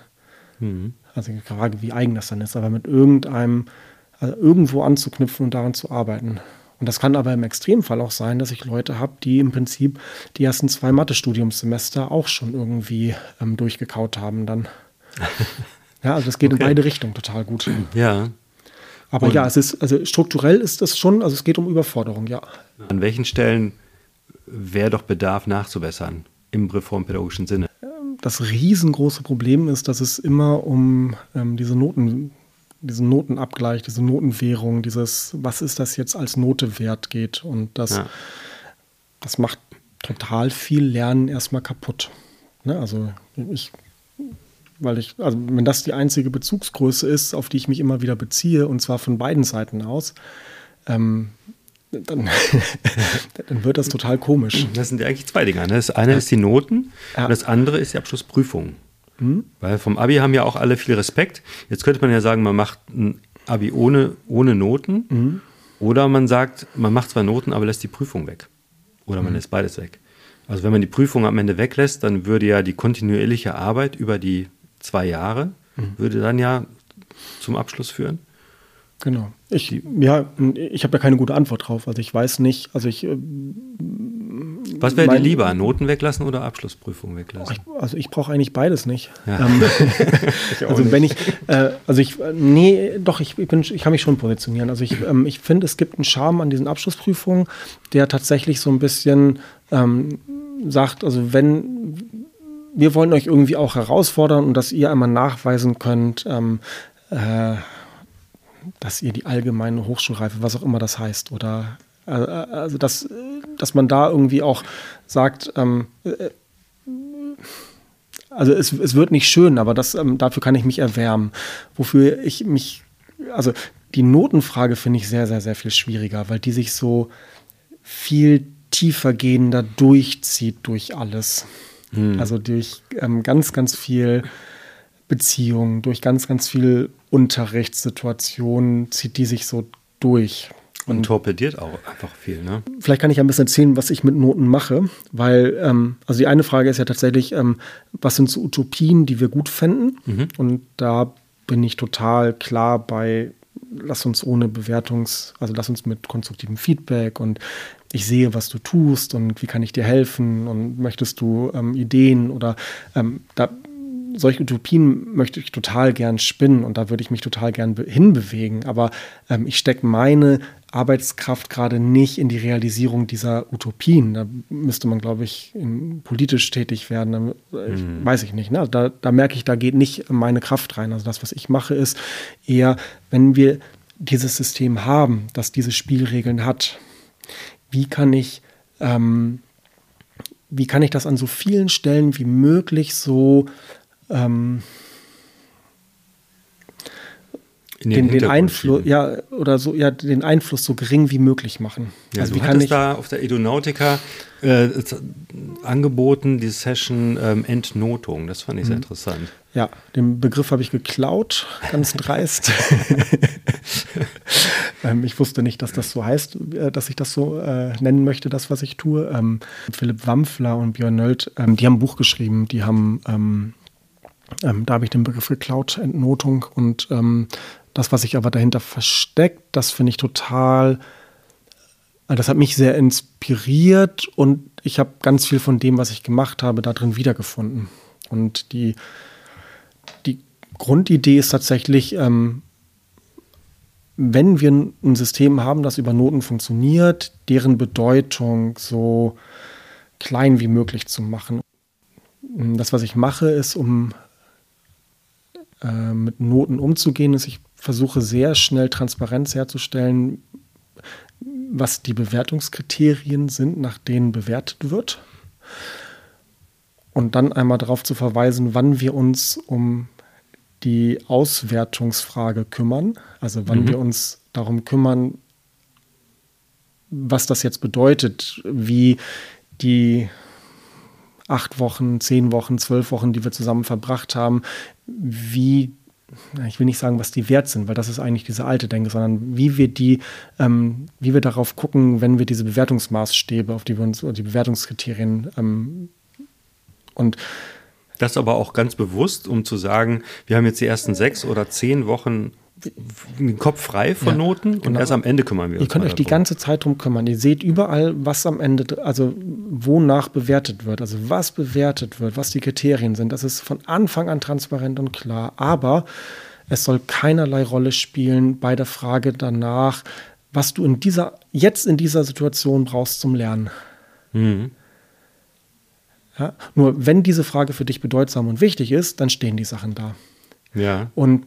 mhm. also die Frage, wie eigen das dann ist, aber mit irgendeinem, also irgendwo anzuknüpfen und daran zu arbeiten. Und das kann aber im Extremfall auch sein, dass ich Leute habe, die im Prinzip die ersten zwei Mathe-Studiumssemester auch schon irgendwie ähm, durchgekaut haben dann. ja, also das geht okay. in beide Richtungen total gut. Ja. Aber Und ja, es ist, also strukturell ist das schon, also es geht um Überforderung, ja. An welchen Stellen wäre doch Bedarf nachzubessern im reformpädagogischen Sinne? Das riesengroße Problem ist, dass es immer um ähm, diese Noten diesen Notenabgleich, diese Notenwährung, dieses, was ist das jetzt als Note wert geht. Und das, ja. das macht total viel Lernen erstmal kaputt. Ne? Also ich, weil ich, also wenn das die einzige Bezugsgröße ist, auf die ich mich immer wieder beziehe, und zwar von beiden Seiten aus, ähm, dann, dann, wird das total komisch. Das sind ja eigentlich zwei Dinge. Ne? Das eine ja. ist die Noten ja. und das andere ist die Abschlussprüfung. Mhm. Weil vom Abi haben ja auch alle viel Respekt. Jetzt könnte man ja sagen, man macht ein Abi ohne, ohne Noten. Mhm. Oder man sagt, man macht zwar Noten, aber lässt die Prüfung weg. Oder man mhm. lässt beides weg. Also wenn man die Prüfung am Ende weglässt, dann würde ja die kontinuierliche Arbeit über die zwei Jahre, mhm. würde dann ja zum Abschluss führen. Genau. Ich, ja, ich habe da keine gute Antwort drauf. Also ich weiß nicht, also ich. Was wäre dir lieber, Noten weglassen oder Abschlussprüfung weglassen? Ich, also ich brauche eigentlich beides nicht. Ja. Ähm, also nicht. wenn ich, äh, also ich, nee, doch, ich, ich, bin, ich kann mich schon positionieren. Also ich, ähm, ich finde, es gibt einen Charme an diesen Abschlussprüfungen, der tatsächlich so ein bisschen ähm, sagt, also wenn wir wollen euch irgendwie auch herausfordern und dass ihr einmal nachweisen könnt, ähm, äh, dass ihr die allgemeine Hochschulreife, was auch immer das heißt, oder also dass, dass man da irgendwie auch sagt, ähm, äh, also es, es wird nicht schön, aber das, ähm, dafür kann ich mich erwärmen. Wofür ich mich, also die Notenfrage finde ich sehr, sehr, sehr viel schwieriger, weil die sich so viel tiefer gehender durchzieht durch alles. Hm. Also durch ähm, ganz, ganz viel Beziehungen, durch ganz, ganz viel Unterrichtssituationen zieht die sich so durch. Und, torpediert auch einfach viel, ne? Vielleicht kann ich ein bisschen erzählen, was ich mit Noten mache, weil, ähm, also die eine Frage ist ja tatsächlich, ähm, was sind so Utopien, die wir gut fänden? Mhm. Und da bin ich total klar bei, lass uns ohne Bewertungs-, also lass uns mit konstruktivem Feedback und ich sehe, was du tust und wie kann ich dir helfen und möchtest du ähm, Ideen oder ähm, da solche Utopien möchte ich total gern spinnen und da würde ich mich total gern hinbewegen. Aber ähm, ich stecke meine Arbeitskraft gerade nicht in die Realisierung dieser Utopien. Da müsste man, glaube ich, politisch tätig werden. Ich, mhm. Weiß ich nicht. Ne? Da, da merke ich, da geht nicht meine Kraft rein. Also das, was ich mache, ist eher, wenn wir dieses System haben, das diese Spielregeln hat, wie kann ich, ähm, wie kann ich das an so vielen Stellen wie möglich so ähm, den, den Einfluss, ja, oder so, ja, den Einfluss so gering wie möglich machen. Ja, also wie kann ich da auf der Edonautica äh, angeboten, die Session ähm, Entnotung. Das fand ich sehr mhm. interessant. Ja, den Begriff habe ich geklaut, ganz dreist. ähm, ich wusste nicht, dass das so heißt, äh, dass ich das so äh, nennen möchte, das, was ich tue. Ähm, Philipp Wampfler und Björn Nöld, ähm, die haben ein Buch geschrieben, die haben ähm, da habe ich den Begriff geklaut, Entnotung. Und ähm, das, was sich aber dahinter versteckt, das finde ich total, äh, das hat mich sehr inspiriert und ich habe ganz viel von dem, was ich gemacht habe, da drin wiedergefunden. Und die, die Grundidee ist tatsächlich, ähm, wenn wir ein System haben, das über Noten funktioniert, deren Bedeutung so klein wie möglich zu machen. Das, was ich mache, ist, um äh, mit Noten umzugehen ist, ich versuche sehr schnell Transparenz herzustellen, was die Bewertungskriterien sind, nach denen bewertet wird. Und dann einmal darauf zu verweisen, wann wir uns um die Auswertungsfrage kümmern. Also wann mhm. wir uns darum kümmern, was das jetzt bedeutet, wie die acht Wochen, zehn Wochen, zwölf Wochen, die wir zusammen verbracht haben, wie, ich will nicht sagen, was die wert sind, weil das ist eigentlich diese alte Denke, sondern wie wir die, ähm, wie wir darauf gucken, wenn wir diese Bewertungsmaßstäbe, auf die wir uns, oder die Bewertungskriterien ähm, und das aber auch ganz bewusst, um zu sagen, wir haben jetzt die ersten sechs oder zehn Wochen den Kopf frei von ja, Noten und genau. erst am Ende kümmern wir uns. Ihr könnt euch die ganze Zeit drum kümmern. Ihr seht überall, was am Ende, also wonach bewertet wird, also was bewertet wird, was die Kriterien sind. Das ist von Anfang an transparent und klar. Aber es soll keinerlei Rolle spielen bei der Frage danach, was du in dieser, jetzt in dieser Situation brauchst zum Lernen. Mhm. Ja? Nur wenn diese Frage für dich bedeutsam und wichtig ist, dann stehen die Sachen da. Ja. Und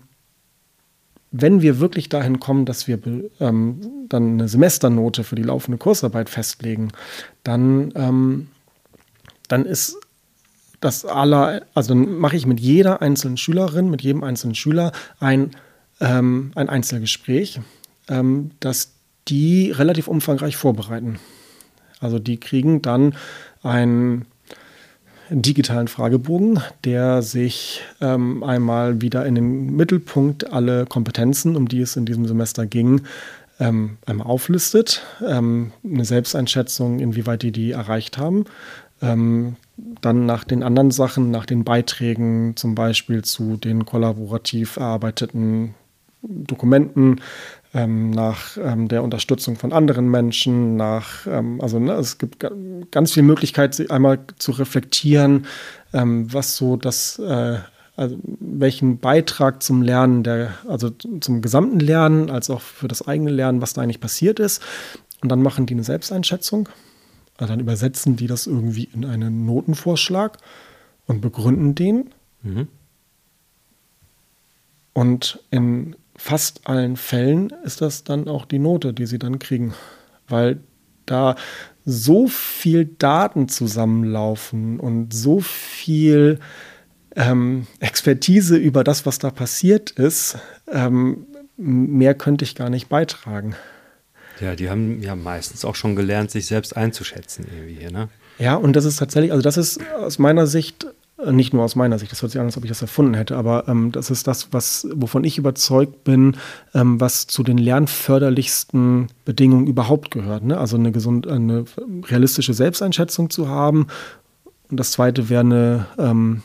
wenn wir wirklich dahin kommen, dass wir ähm, dann eine Semesternote für die laufende Kursarbeit festlegen, dann, ähm, dann ist das aller, also dann mache ich mit jeder einzelnen Schülerin, mit jedem einzelnen Schüler ein, ähm, ein Einzelgespräch, ähm, das die relativ umfangreich vorbereiten. Also die kriegen dann ein digitalen Fragebogen, der sich ähm, einmal wieder in den Mittelpunkt alle Kompetenzen, um die es in diesem Semester ging, ähm, einmal auflistet. Ähm, eine Selbsteinschätzung, inwieweit die die erreicht haben. Ähm, dann nach den anderen Sachen, nach den Beiträgen zum Beispiel zu den kollaborativ erarbeiteten Dokumenten, ähm, nach ähm, der Unterstützung von anderen Menschen, nach, ähm, also ne, es gibt ganz viel Möglichkeit, einmal zu reflektieren, ähm, was so das, äh, also welchen Beitrag zum Lernen, der, also zum gesamten Lernen, als auch für das eigene Lernen, was da eigentlich passiert ist. Und dann machen die eine Selbsteinschätzung. Also dann übersetzen die das irgendwie in einen Notenvorschlag und begründen den. Mhm. Und in fast allen Fällen ist das dann auch die Note, die sie dann kriegen, weil da so viel Daten zusammenlaufen und so viel ähm, Expertise über das, was da passiert ist, ähm, mehr könnte ich gar nicht beitragen. Ja, die haben ja meistens auch schon gelernt, sich selbst einzuschätzen irgendwie, ne? Ja, und das ist tatsächlich, also das ist aus meiner Sicht nicht nur aus meiner Sicht, das hört sich an, als ob ich das erfunden hätte, aber ähm, das ist das, was, wovon ich überzeugt bin, ähm, was zu den lernförderlichsten Bedingungen überhaupt gehört. Ne? Also eine, gesund, eine realistische Selbsteinschätzung zu haben. Und das zweite wäre eine, ähm,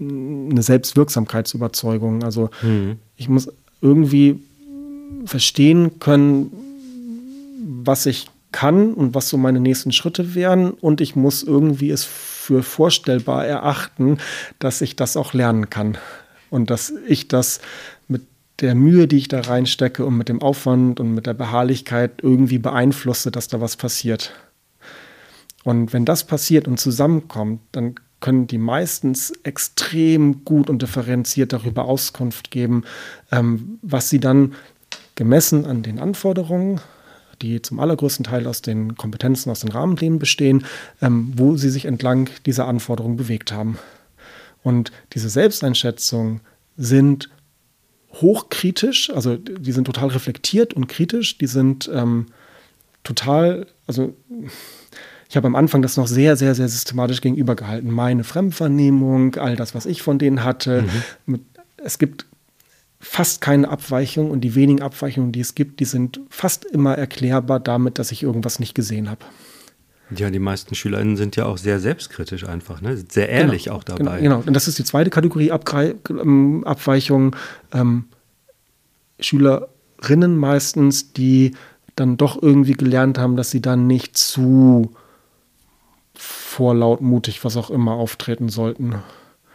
eine Selbstwirksamkeitsüberzeugung. Also mhm. ich muss irgendwie verstehen können, was ich kann und was so meine nächsten Schritte wären. Und ich muss irgendwie es für vorstellbar erachten, dass ich das auch lernen kann. Und dass ich das mit der Mühe, die ich da reinstecke und mit dem Aufwand und mit der Beharrlichkeit irgendwie beeinflusse, dass da was passiert. Und wenn das passiert und zusammenkommt, dann können die meistens extrem gut und differenziert darüber Auskunft geben, ähm, was sie dann gemessen an den Anforderungen die zum allergrößten Teil aus den Kompetenzen, aus den Rahmenplänen bestehen, ähm, wo sie sich entlang dieser Anforderungen bewegt haben. Und diese Selbsteinschätzungen sind hochkritisch, also die sind total reflektiert und kritisch, die sind ähm, total, also ich habe am Anfang das noch sehr, sehr, sehr systematisch gegenübergehalten. Meine Fremdvernehmung, all das, was ich von denen hatte. Mhm. Es gibt fast keine Abweichung und die wenigen Abweichungen, die es gibt, die sind fast immer erklärbar damit, dass ich irgendwas nicht gesehen habe. Ja, die meisten SchülerInnen sind ja auch sehr selbstkritisch einfach, ne? sehr ehrlich genau, auch dabei. Genau, und das ist die zweite Kategorie Abgre ähm, Abweichung. Ähm, Schülerinnen meistens, die dann doch irgendwie gelernt haben, dass sie dann nicht zu vorlaut, mutig, was auch immer auftreten sollten.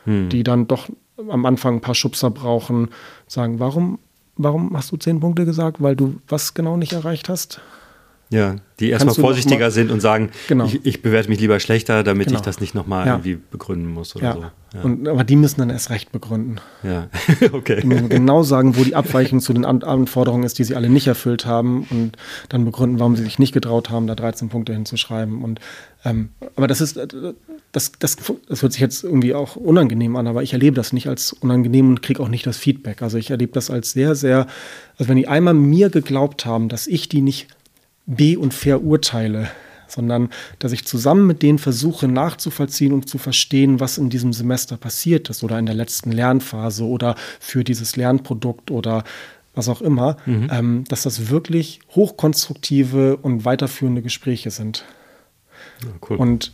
Hm. Die dann doch am Anfang ein paar Schubser brauchen, sagen, warum, warum hast du zehn Punkte gesagt? Weil du was genau nicht erreicht hast? Ja, die erstmal vorsichtiger sind und sagen, genau. ich, ich, bewerte mich lieber schlechter, damit genau. ich das nicht nochmal ja. irgendwie begründen muss oder ja. so. Ja. Und, aber die müssen dann erst recht begründen. Ja, okay. Die müssen genau sagen, wo die Abweichung zu den Anforderungen ist, die sie alle nicht erfüllt haben und dann begründen, warum sie sich nicht getraut haben, da 13 Punkte hinzuschreiben. Und, ähm, aber das ist, das, das, das hört sich jetzt irgendwie auch unangenehm an, aber ich erlebe das nicht als unangenehm und kriege auch nicht das Feedback. Also ich erlebe das als sehr, sehr, also wenn die einmal mir geglaubt haben, dass ich die nicht be- und verurteile, sondern dass ich zusammen mit denen versuche nachzuvollziehen und zu verstehen, was in diesem Semester passiert ist oder in der letzten Lernphase oder für dieses Lernprodukt oder was auch immer, mhm. ähm, dass das wirklich hochkonstruktive und weiterführende Gespräche sind. Ja, cool. Und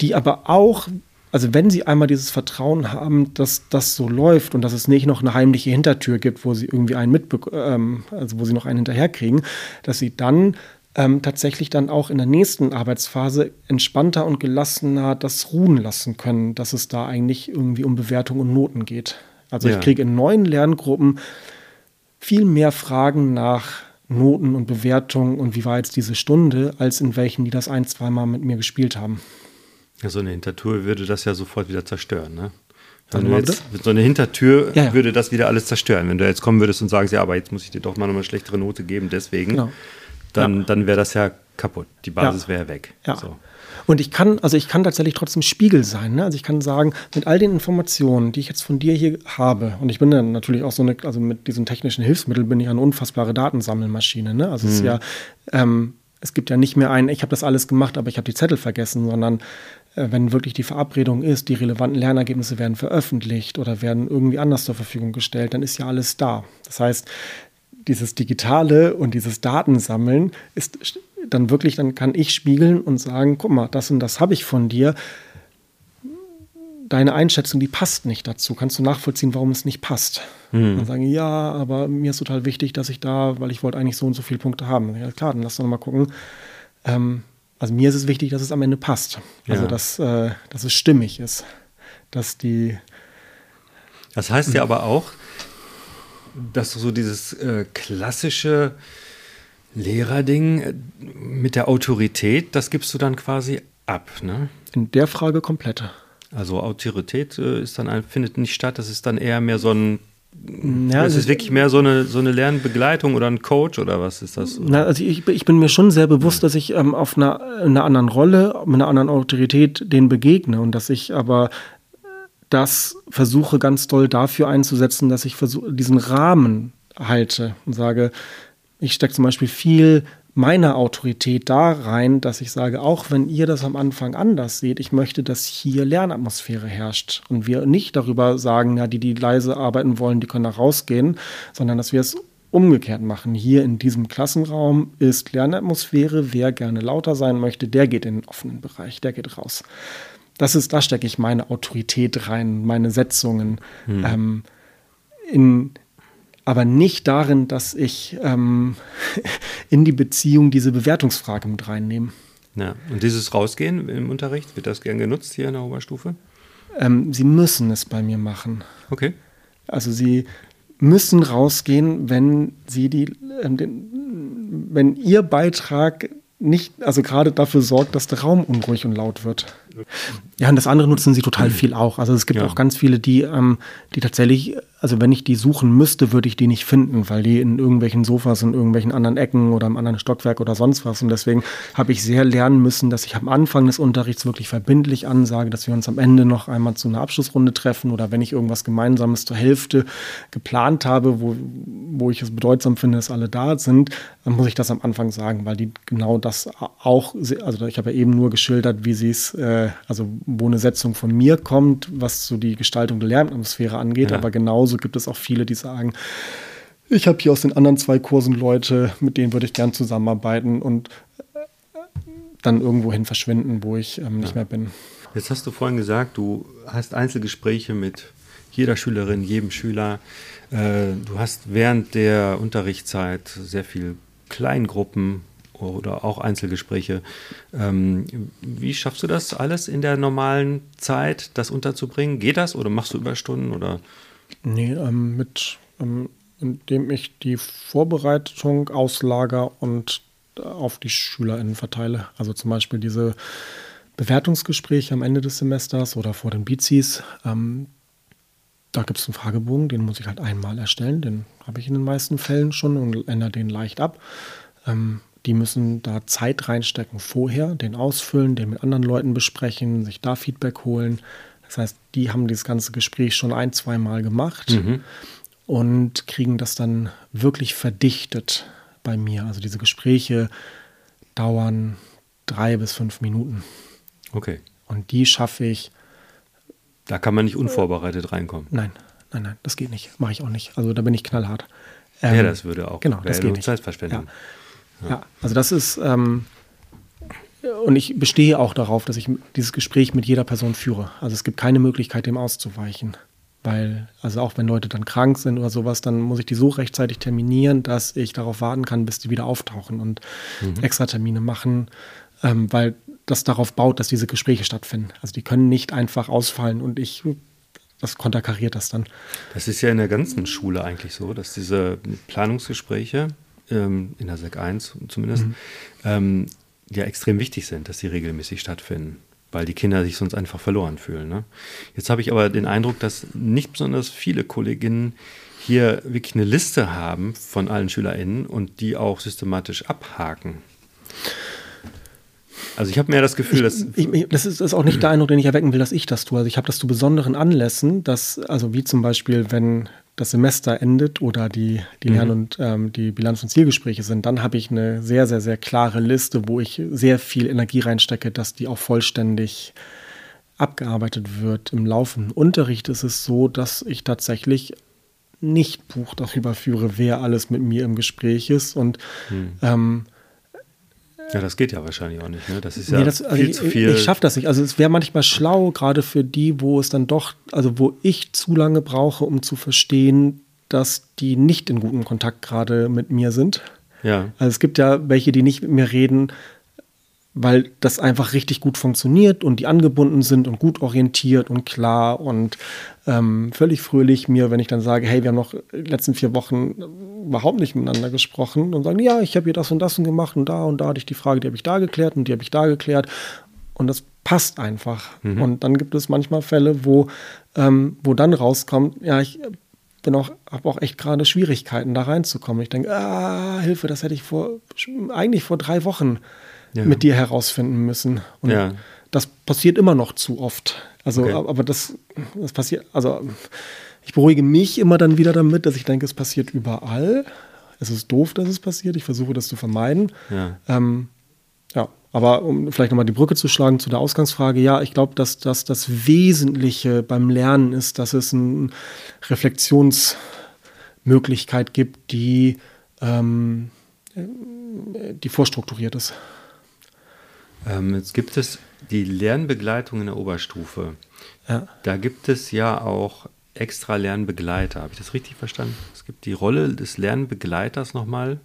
die aber auch, also wenn sie einmal dieses Vertrauen haben, dass das so läuft und dass es nicht noch eine heimliche Hintertür gibt, wo sie irgendwie einen mitbekommen, ähm, also wo sie noch einen hinterherkriegen, dass sie dann ähm, tatsächlich dann auch in der nächsten Arbeitsphase entspannter und gelassener das ruhen lassen können, dass es da eigentlich irgendwie um Bewertung und Noten geht. Also ja. ich kriege in neuen Lerngruppen viel mehr Fragen nach Noten und Bewertungen und wie war jetzt diese Stunde, als in welchen die das ein, zweimal mit mir gespielt haben. Ja, so eine Hintertür würde das ja sofort wieder zerstören, ne? Wenn du jetzt, so eine Hintertür ja, ja. würde das wieder alles zerstören. Wenn du jetzt kommen würdest und sagst, ja, aber jetzt muss ich dir doch mal noch eine schlechtere Note geben, deswegen. Genau dann, ja. dann wäre das ja kaputt. Die Basis wäre weg. Ja. So. Und ich kann, also ich kann tatsächlich trotzdem Spiegel sein. Ne? Also ich kann sagen, mit all den Informationen, die ich jetzt von dir hier habe, und ich bin dann natürlich auch so eine, also mit diesen technischen Hilfsmitteln bin ich eine unfassbare Datensammelmaschine. Ne? Also mhm. es ist mhm. ja, ähm, es gibt ja nicht mehr ein, ich habe das alles gemacht, aber ich habe die Zettel vergessen, sondern wenn wirklich die Verabredung ist, die relevanten Lernergebnisse werden veröffentlicht oder werden irgendwie anders zur Verfügung gestellt, dann ist ja alles da. Das heißt, dieses Digitale und dieses Datensammeln ist dann wirklich, dann kann ich spiegeln und sagen, guck mal, das und das habe ich von dir. Deine Einschätzung, die passt nicht dazu. Kannst du nachvollziehen, warum es nicht passt? Hm. Dann sagen, ja, aber mir ist total wichtig, dass ich da, weil ich wollte eigentlich so und so viele Punkte haben. Ja, klar, dann lass doch mal gucken. Ähm, also mir ist es wichtig, dass es am Ende passt. Also ja. dass, äh, dass es stimmig ist. Dass die. Das heißt ja aber auch, dass so dieses äh, klassische Lehrerding äh, mit der Autorität, das gibst du dann quasi ab, ne? In der Frage komplett. Also Autorität äh, ist dann findet nicht statt, das ist dann eher mehr so ein ja, es ist wirklich mehr so eine, so eine Lernbegleitung oder ein Coach oder was ist das? Na, also ich, ich bin mir schon sehr bewusst, dass ich ähm, auf einer, einer anderen Rolle, mit einer anderen Autorität denen begegne und dass ich aber das versuche ganz doll dafür einzusetzen, dass ich versuche, diesen Rahmen halte und sage, ich stecke zum Beispiel viel meiner Autorität da rein, dass ich sage, auch wenn ihr das am Anfang anders seht, ich möchte, dass hier Lernatmosphäre herrscht und wir nicht darüber sagen, ja, die, die leise arbeiten wollen, die können da rausgehen, sondern dass wir es umgekehrt machen. Hier in diesem Klassenraum ist Lernatmosphäre. Wer gerne lauter sein möchte, der geht in den offenen Bereich, der geht raus. Das ist, da stecke ich meine Autorität rein, meine Setzungen. Hm. Ähm, in, aber nicht darin, dass ich ähm, in die Beziehung diese Bewertungsfrage mit reinnehme. Ja. Und dieses Rausgehen im Unterricht, wird das gern genutzt hier in der Oberstufe? Ähm, sie müssen es bei mir machen. Okay. Also sie müssen rausgehen, wenn sie die, äh, den, wenn ihr Beitrag nicht, also gerade dafür sorgt, dass der Raum unruhig und laut wird. Ja, und das andere nutzen sie total viel auch. Also es gibt ja. auch ganz viele, die, ähm, die tatsächlich, also wenn ich die suchen müsste, würde ich die nicht finden, weil die in irgendwelchen Sofas in irgendwelchen anderen Ecken oder im anderen Stockwerk oder sonst was. Und deswegen habe ich sehr lernen müssen, dass ich am Anfang des Unterrichts wirklich verbindlich ansage, dass wir uns am Ende noch einmal zu einer Abschlussrunde treffen oder wenn ich irgendwas Gemeinsames zur Hälfte geplant habe, wo, wo ich es bedeutsam finde, dass alle da sind, dann muss ich das am Anfang sagen, weil die genau das auch, also ich habe ja eben nur geschildert, wie sie es äh, also wo eine Setzung von mir kommt, was so die Gestaltung der Lernatmosphäre angeht. Ja. Aber genauso gibt es auch viele, die sagen, ich habe hier aus den anderen zwei Kursen Leute, mit denen würde ich gern zusammenarbeiten und äh, dann irgendwohin verschwinden, wo ich ähm, nicht ja. mehr bin. Jetzt hast du vorhin gesagt, du hast Einzelgespräche mit jeder Schülerin, jedem Schüler. Äh, du hast während der Unterrichtszeit sehr viel Kleingruppen oder auch Einzelgespräche. Ähm, wie schaffst du das alles in der normalen Zeit, das unterzubringen? Geht das oder machst du Überstunden oder? Nee, ähm, mit, ähm, indem ich die Vorbereitung auslager und auf die SchülerInnen verteile. Also zum Beispiel diese Bewertungsgespräche am Ende des Semesters oder vor den Bizis. Ähm, da gibt es einen Fragebogen, den muss ich halt einmal erstellen. Den habe ich in den meisten Fällen schon und ändere den leicht ab. Ähm, die müssen da Zeit reinstecken vorher, den ausfüllen, den mit anderen Leuten besprechen, sich da Feedback holen. Das heißt, die haben dieses ganze Gespräch schon ein, zwei Mal gemacht mhm. und kriegen das dann wirklich verdichtet bei mir. Also diese Gespräche dauern drei bis fünf Minuten. Okay. Und die schaffe ich. Da kann man nicht unvorbereitet reinkommen. Nein, nein, nein, das geht nicht. Mache ich auch nicht. Also da bin ich knallhart. Ähm, ja, das würde auch. Genau, das geht nicht. Zeitverschwendung. Ja. Ja, also das ist, ähm, und ich bestehe auch darauf, dass ich dieses Gespräch mit jeder Person führe. Also es gibt keine Möglichkeit, dem auszuweichen. Weil, also auch wenn Leute dann krank sind oder sowas, dann muss ich die so rechtzeitig terminieren, dass ich darauf warten kann, bis die wieder auftauchen und mhm. extra Termine machen, ähm, weil das darauf baut, dass diese Gespräche stattfinden. Also die können nicht einfach ausfallen und ich, das konterkariert das dann. Das ist ja in der ganzen Schule eigentlich so, dass diese Planungsgespräche ähm, in der SEC 1 zumindest, mhm. ähm, ja extrem wichtig sind, dass sie regelmäßig stattfinden, weil die Kinder sich sonst einfach verloren fühlen. Ne? Jetzt habe ich aber den Eindruck, dass nicht besonders viele Kolleginnen hier wirklich eine Liste haben von allen SchülerInnen und die auch systematisch abhaken. Also ich habe mehr das Gefühl, dass. Ich, ich, das, ist, das, ist, auch nicht der Eindruck, den ich erwecken will, dass ich das tue. Also ich habe das zu besonderen Anlässen, dass, also wie zum Beispiel, wenn das Semester endet oder die, die Lern- mhm. und ähm, die Bilanz- und Zielgespräche sind, dann habe ich eine sehr, sehr, sehr klare Liste, wo ich sehr viel Energie reinstecke, dass die auch vollständig abgearbeitet wird. Im laufenden Unterricht ist es so, dass ich tatsächlich nicht Buch darüber führe, wer alles mit mir im Gespräch ist und mhm. ähm, ja, das geht ja wahrscheinlich auch nicht. Ne? Das ist ja nee, das, also viel ich, zu viel. Ich, ich schaffe das nicht. Also es wäre manchmal schlau, gerade für die, wo es dann doch, also wo ich zu lange brauche, um zu verstehen, dass die nicht in gutem Kontakt gerade mit mir sind. Ja. Also es gibt ja welche, die nicht mit mir reden, weil das einfach richtig gut funktioniert und die angebunden sind und gut orientiert und klar und ähm, völlig fröhlich mir, wenn ich dann sage, hey, wir haben noch die letzten vier Wochen überhaupt nicht miteinander gesprochen und sagen, ja, ich habe hier das und das und gemacht und da und da hatte ich die Frage, die habe ich da geklärt und die habe ich da geklärt und das passt einfach. Mhm. Und dann gibt es manchmal Fälle, wo, ähm, wo dann rauskommt, ja, ich bin auch, habe auch echt gerade Schwierigkeiten, da reinzukommen. Ich denke, ah, Hilfe, das hätte ich vor, eigentlich vor drei Wochen ja. mit dir herausfinden müssen. Und ja. das passiert immer noch zu oft. Also, okay. aber das, das passiert, also ich beruhige mich immer dann wieder damit, dass ich denke, es passiert überall. Es ist doof, dass es passiert. Ich versuche das zu vermeiden. Ja, ähm, ja. aber um vielleicht nochmal die Brücke zu schlagen zu der Ausgangsfrage, ja, ich glaube, dass, dass das Wesentliche beim Lernen ist, dass es eine Reflexionsmöglichkeit gibt, die, ähm, die vorstrukturiert ist. Ähm, jetzt gibt es die Lernbegleitung in der Oberstufe. Ja. Da gibt es ja auch extra Lernbegleiter. Habe ich das richtig verstanden? Es gibt die Rolle des Lernbegleiters nochmal.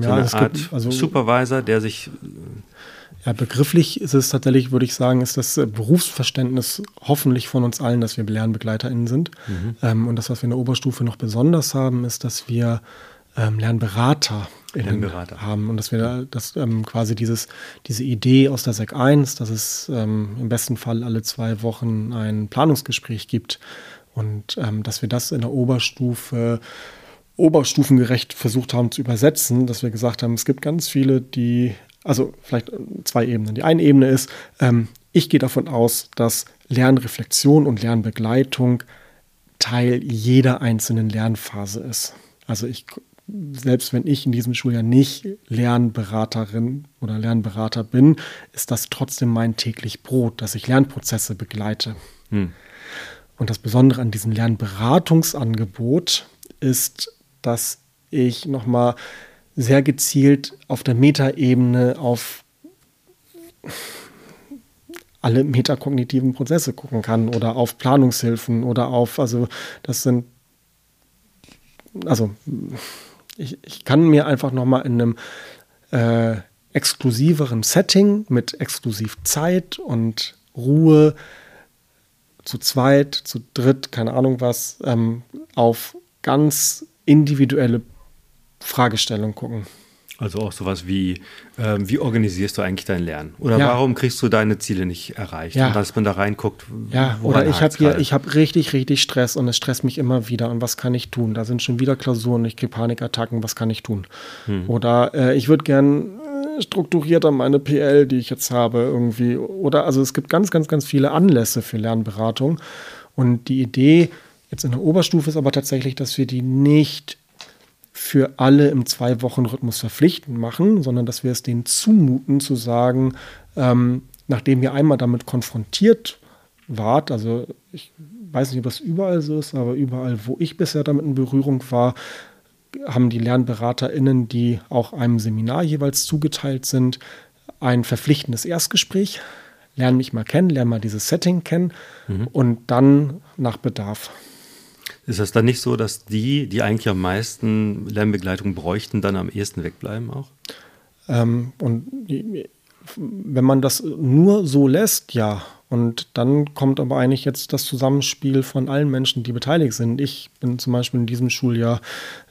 Ja, so eine Art gibt, also, Supervisor, der sich. Äh, ja, begrifflich ist es tatsächlich, würde ich sagen, ist das äh, Berufsverständnis hoffentlich von uns allen, dass wir LernbegleiterInnen sind. Mhm. Ähm, und das, was wir in der Oberstufe noch besonders haben, ist, dass wir ähm, Lernberater Lernberater. haben und dass wir da, dass ähm, quasi dieses, diese Idee aus der SEC 1, dass es ähm, im besten Fall alle zwei Wochen ein Planungsgespräch gibt und ähm, dass wir das in der Oberstufe oberstufengerecht versucht haben zu übersetzen, dass wir gesagt haben, es gibt ganz viele, die, also vielleicht zwei Ebenen. Die eine Ebene ist, ähm, ich gehe davon aus, dass Lernreflexion und Lernbegleitung Teil jeder einzelnen Lernphase ist. Also ich selbst wenn ich in diesem Schuljahr nicht Lernberaterin oder Lernberater bin, ist das trotzdem mein täglich Brot, dass ich Lernprozesse begleite. Hm. Und das Besondere an diesem Lernberatungsangebot ist, dass ich nochmal sehr gezielt auf der Metaebene auf alle metakognitiven Prozesse gucken kann oder auf Planungshilfen oder auf, also das sind, also ich, ich kann mir einfach nochmal in einem äh, exklusiveren Setting mit exklusiv Zeit und Ruhe zu zweit, zu dritt, keine Ahnung was, ähm, auf ganz individuelle Fragestellungen gucken. Also auch sowas wie, ähm, wie organisierst du eigentlich dein Lernen? Oder ja. warum kriegst du deine Ziele nicht erreicht? Ja. Und dass man da reinguckt. Ja, oder ich habe hier, ich habe richtig, richtig Stress und es stresst mich immer wieder. Und was kann ich tun? Da sind schon wieder Klausuren, ich kriege Panikattacken, was kann ich tun? Hm. Oder äh, ich würde gern äh, strukturierter meine PL, die ich jetzt habe, irgendwie. Oder also es gibt ganz, ganz, ganz viele Anlässe für Lernberatung. Und die Idee jetzt in der Oberstufe ist aber tatsächlich, dass wir die nicht für alle im Zwei-Wochen-Rhythmus verpflichtend machen, sondern dass wir es denen zumuten, zu sagen, ähm, nachdem ihr einmal damit konfrontiert wart, also ich weiß nicht, ob das überall so ist, aber überall, wo ich bisher damit in Berührung war, haben die LernberaterInnen, die auch einem Seminar jeweils zugeteilt sind, ein verpflichtendes Erstgespräch. Lern mich mal kennen, lern mal dieses Setting kennen mhm. und dann nach Bedarf. Ist das dann nicht so, dass die, die eigentlich am meisten Lernbegleitung bräuchten, dann am ehesten wegbleiben auch? Ähm, und wenn man das nur so lässt, ja. Und dann kommt aber eigentlich jetzt das Zusammenspiel von allen Menschen, die beteiligt sind. Ich bin zum Beispiel in diesem Schuljahr,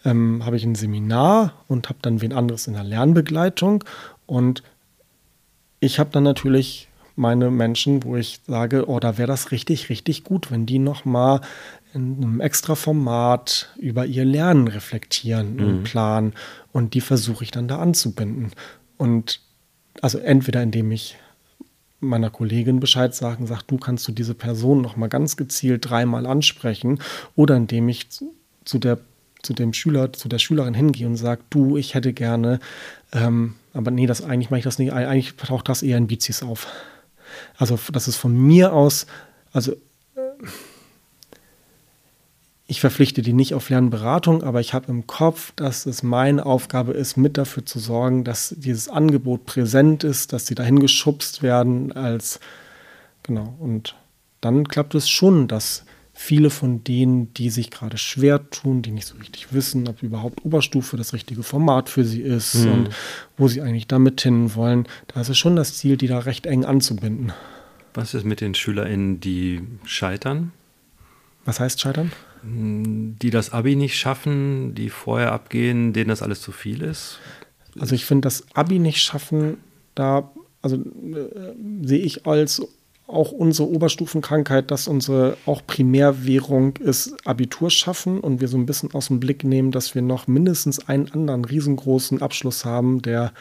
ähm, habe ich ein Seminar und habe dann wen anderes in der Lernbegleitung. Und ich habe dann natürlich meine Menschen, wo ich sage, oh, da wäre das richtig, richtig gut, wenn die nochmal in einem extra Format über ihr Lernen reflektieren mhm. und planen. Und die versuche ich dann da anzubinden. Und also entweder indem ich meiner Kollegin Bescheid sagen, sag, du kannst du diese Person noch mal ganz gezielt dreimal ansprechen, oder indem ich zu der zu dem Schüler, zu der Schülerin hingehe und sage, du, ich hätte gerne, ähm, aber nee, das eigentlich mache ich das nicht, eigentlich taucht das eher in Bizis auf. Also das ist von mir aus, also äh, ich verpflichte die nicht auf Lernberatung, aber ich habe im Kopf, dass es meine Aufgabe ist, mit dafür zu sorgen, dass dieses Angebot präsent ist, dass sie dahin geschubst werden als genau. Und dann klappt es schon, dass viele von denen, die sich gerade schwer tun, die nicht so richtig wissen, ob überhaupt Oberstufe das richtige Format für sie ist mhm. und wo sie eigentlich damit hin wollen, da ist es schon das Ziel, die da recht eng anzubinden. Was ist mit den SchülerInnen, die scheitern? Was heißt scheitern? Die das Abi nicht schaffen, die vorher abgehen, denen das alles zu viel ist? Also ich finde, das Abi nicht schaffen, da also äh, sehe ich als auch unsere Oberstufenkrankheit, dass unsere auch Primärwährung ist Abitur schaffen und wir so ein bisschen aus dem Blick nehmen, dass wir noch mindestens einen anderen riesengroßen Abschluss haben, der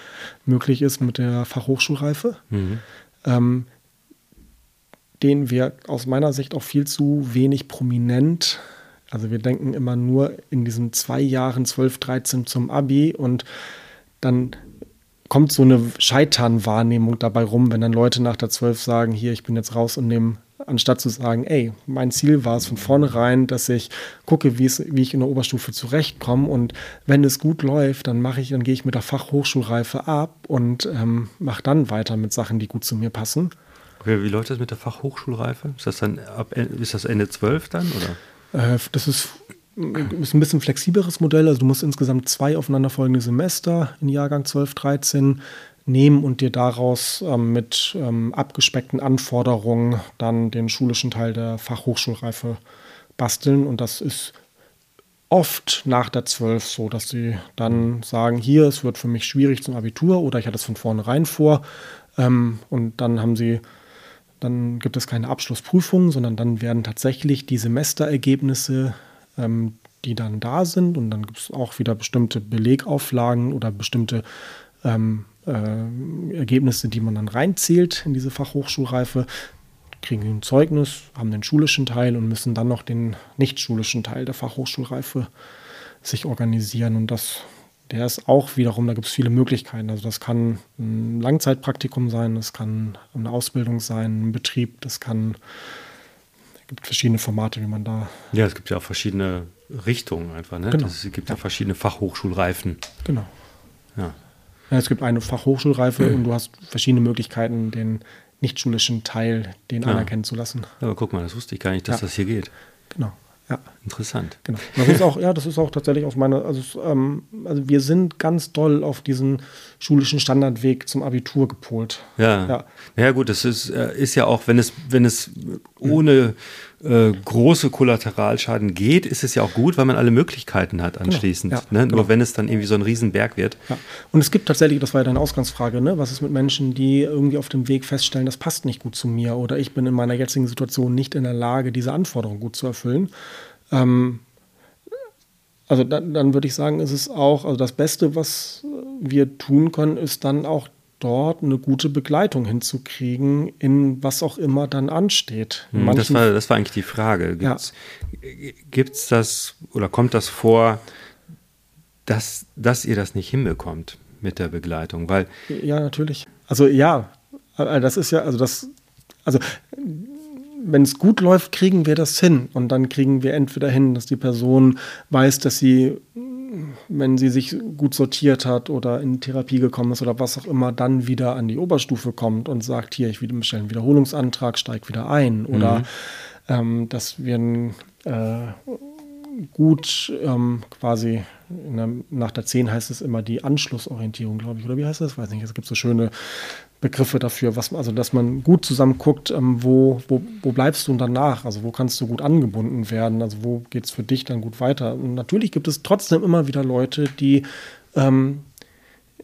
möglich ist mit der Fachhochschulreife, mhm. ähm, den wir aus meiner Sicht auch viel zu wenig prominent also wir denken immer nur in diesen zwei Jahren 12, 13 zum Abi und dann kommt so eine Scheitern-Wahrnehmung dabei rum, wenn dann Leute nach der 12 sagen, hier, ich bin jetzt raus und nehme, anstatt zu sagen, ey, mein Ziel war es von vornherein, dass ich gucke, wie ich in der Oberstufe zurechtkomme und wenn es gut läuft, dann mache ich, dann gehe ich mit der Fachhochschulreife ab und ähm, mache dann weiter mit Sachen, die gut zu mir passen. Okay, wie läuft das mit der Fachhochschulreife? Ist das dann ab, ist das Ende 12 dann, oder? Äh, das ist ist ein bisschen flexibleres Modell. Also du musst insgesamt zwei aufeinanderfolgende Semester in Jahrgang 12, 13 nehmen und dir daraus ähm, mit ähm, abgespeckten Anforderungen dann den schulischen Teil der Fachhochschulreife basteln. Und das ist oft nach der 12 so, dass sie dann sagen, hier, es wird für mich schwierig zum Abitur oder ich hatte es von vornherein vor. Ähm, und dann haben sie dann gibt es keine Abschlussprüfung, sondern dann werden tatsächlich die Semesterergebnisse ähm, die dann da sind. Und dann gibt es auch wieder bestimmte Belegauflagen oder bestimmte ähm, äh, Ergebnisse, die man dann reinzählt in diese Fachhochschulreife. Kriegen ein Zeugnis, haben den schulischen Teil und müssen dann noch den nicht schulischen Teil der Fachhochschulreife sich organisieren. Und das, der ist auch wiederum, da gibt es viele Möglichkeiten. Also das kann ein Langzeitpraktikum sein, das kann eine Ausbildung sein, ein Betrieb, das kann gibt verschiedene Formate, wie man da. Ja, es gibt ja auch verschiedene Richtungen einfach. Ne? Genau. Das, es gibt ja. ja verschiedene Fachhochschulreifen. Genau. Ja. ja. Es gibt eine Fachhochschulreife mhm. und du hast verschiedene Möglichkeiten, den nichtschulischen Teil, den ja. anerkennen zu lassen. aber guck mal, das wusste ich gar nicht, dass das hier geht. Genau. Ja. Interessant. Genau. Das ist auch, ja, das ist auch tatsächlich aus meiner, also, ähm, also wir sind ganz doll auf diesen schulischen Standardweg zum Abitur gepolt. Ja. Ja, ja gut, das ist, äh, ist ja auch, wenn es, wenn es ohne äh, große Kollateralschaden geht, ist es ja auch gut, weil man alle Möglichkeiten hat genau. anschließend. Genau. Ja, ne? Nur genau. wenn es dann irgendwie so ein Riesenberg wird. Ja. Und es gibt tatsächlich, das war ja deine Ausgangsfrage, ne? was ist mit Menschen, die irgendwie auf dem Weg feststellen, das passt nicht gut zu mir oder ich bin in meiner jetzigen Situation nicht in der Lage, diese Anforderungen gut zu erfüllen. Ähm, also dann, dann würde ich sagen, ist es auch, also das Beste, was wir tun können, ist dann auch dort eine gute Begleitung hinzukriegen, in was auch immer dann ansteht. Hm, das, war, das war eigentlich die Frage. Gibt es ja. das oder kommt das vor, dass, dass ihr das nicht hinbekommt mit der Begleitung? Weil ja, natürlich. Also ja, das ist ja, also das, also wenn es gut läuft, kriegen wir das hin. Und dann kriegen wir entweder hin, dass die Person weiß, dass sie, wenn sie sich gut sortiert hat oder in Therapie gekommen ist oder was auch immer, dann wieder an die Oberstufe kommt und sagt, hier, ich stelle einen Wiederholungsantrag, steige wieder ein. Oder mhm. ähm, dass wir äh, gut ähm, quasi der, nach der 10 heißt es immer die Anschlussorientierung, glaube ich, oder wie heißt das? Weiß nicht. Es gibt so schöne Begriffe dafür, was, also dass man gut zusammen guckt, ähm, wo, wo, wo bleibst du danach, also wo kannst du gut angebunden werden, also wo geht es für dich dann gut weiter. Und natürlich gibt es trotzdem immer wieder Leute, die, ähm,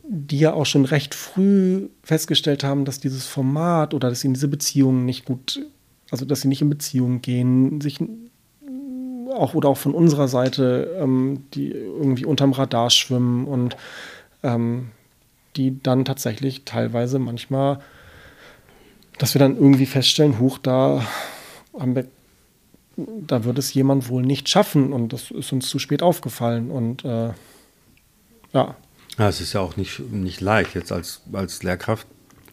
die ja auch schon recht früh festgestellt haben, dass dieses Format oder dass in diese Beziehungen nicht gut, also dass sie nicht in Beziehungen gehen, sich auch oder auch von unserer Seite, ähm, die irgendwie unterm Radar schwimmen und ähm, die dann tatsächlich teilweise manchmal, dass wir dann irgendwie feststellen, huch, da haben wir, da wird es jemand wohl nicht schaffen und das ist uns zu spät aufgefallen und äh, ja. Ja, es ist ja auch nicht, nicht leicht, jetzt als, als Lehrkraft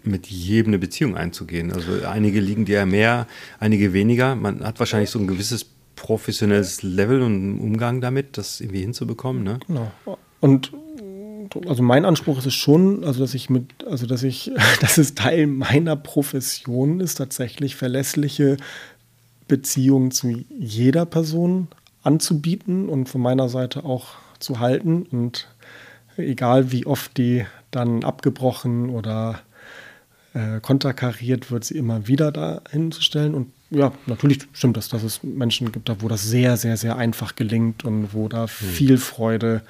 mit jedem eine Beziehung einzugehen. Also einige liegen dir mehr, einige weniger. Man hat wahrscheinlich so ein gewisses professionelles Level und Umgang damit, das irgendwie hinzubekommen. Ne? Genau. Und also mein Anspruch ist es schon, also dass ich mit, also dass ich, dass es Teil meiner Profession ist, tatsächlich verlässliche Beziehung zu jeder Person anzubieten und von meiner Seite auch zu halten. Und egal wie oft die dann abgebrochen oder äh, konterkariert wird, sie immer wieder dahin zu stellen. Und ja, natürlich stimmt das, dass es Menschen gibt, wo das sehr, sehr, sehr einfach gelingt und wo da hm. viel Freude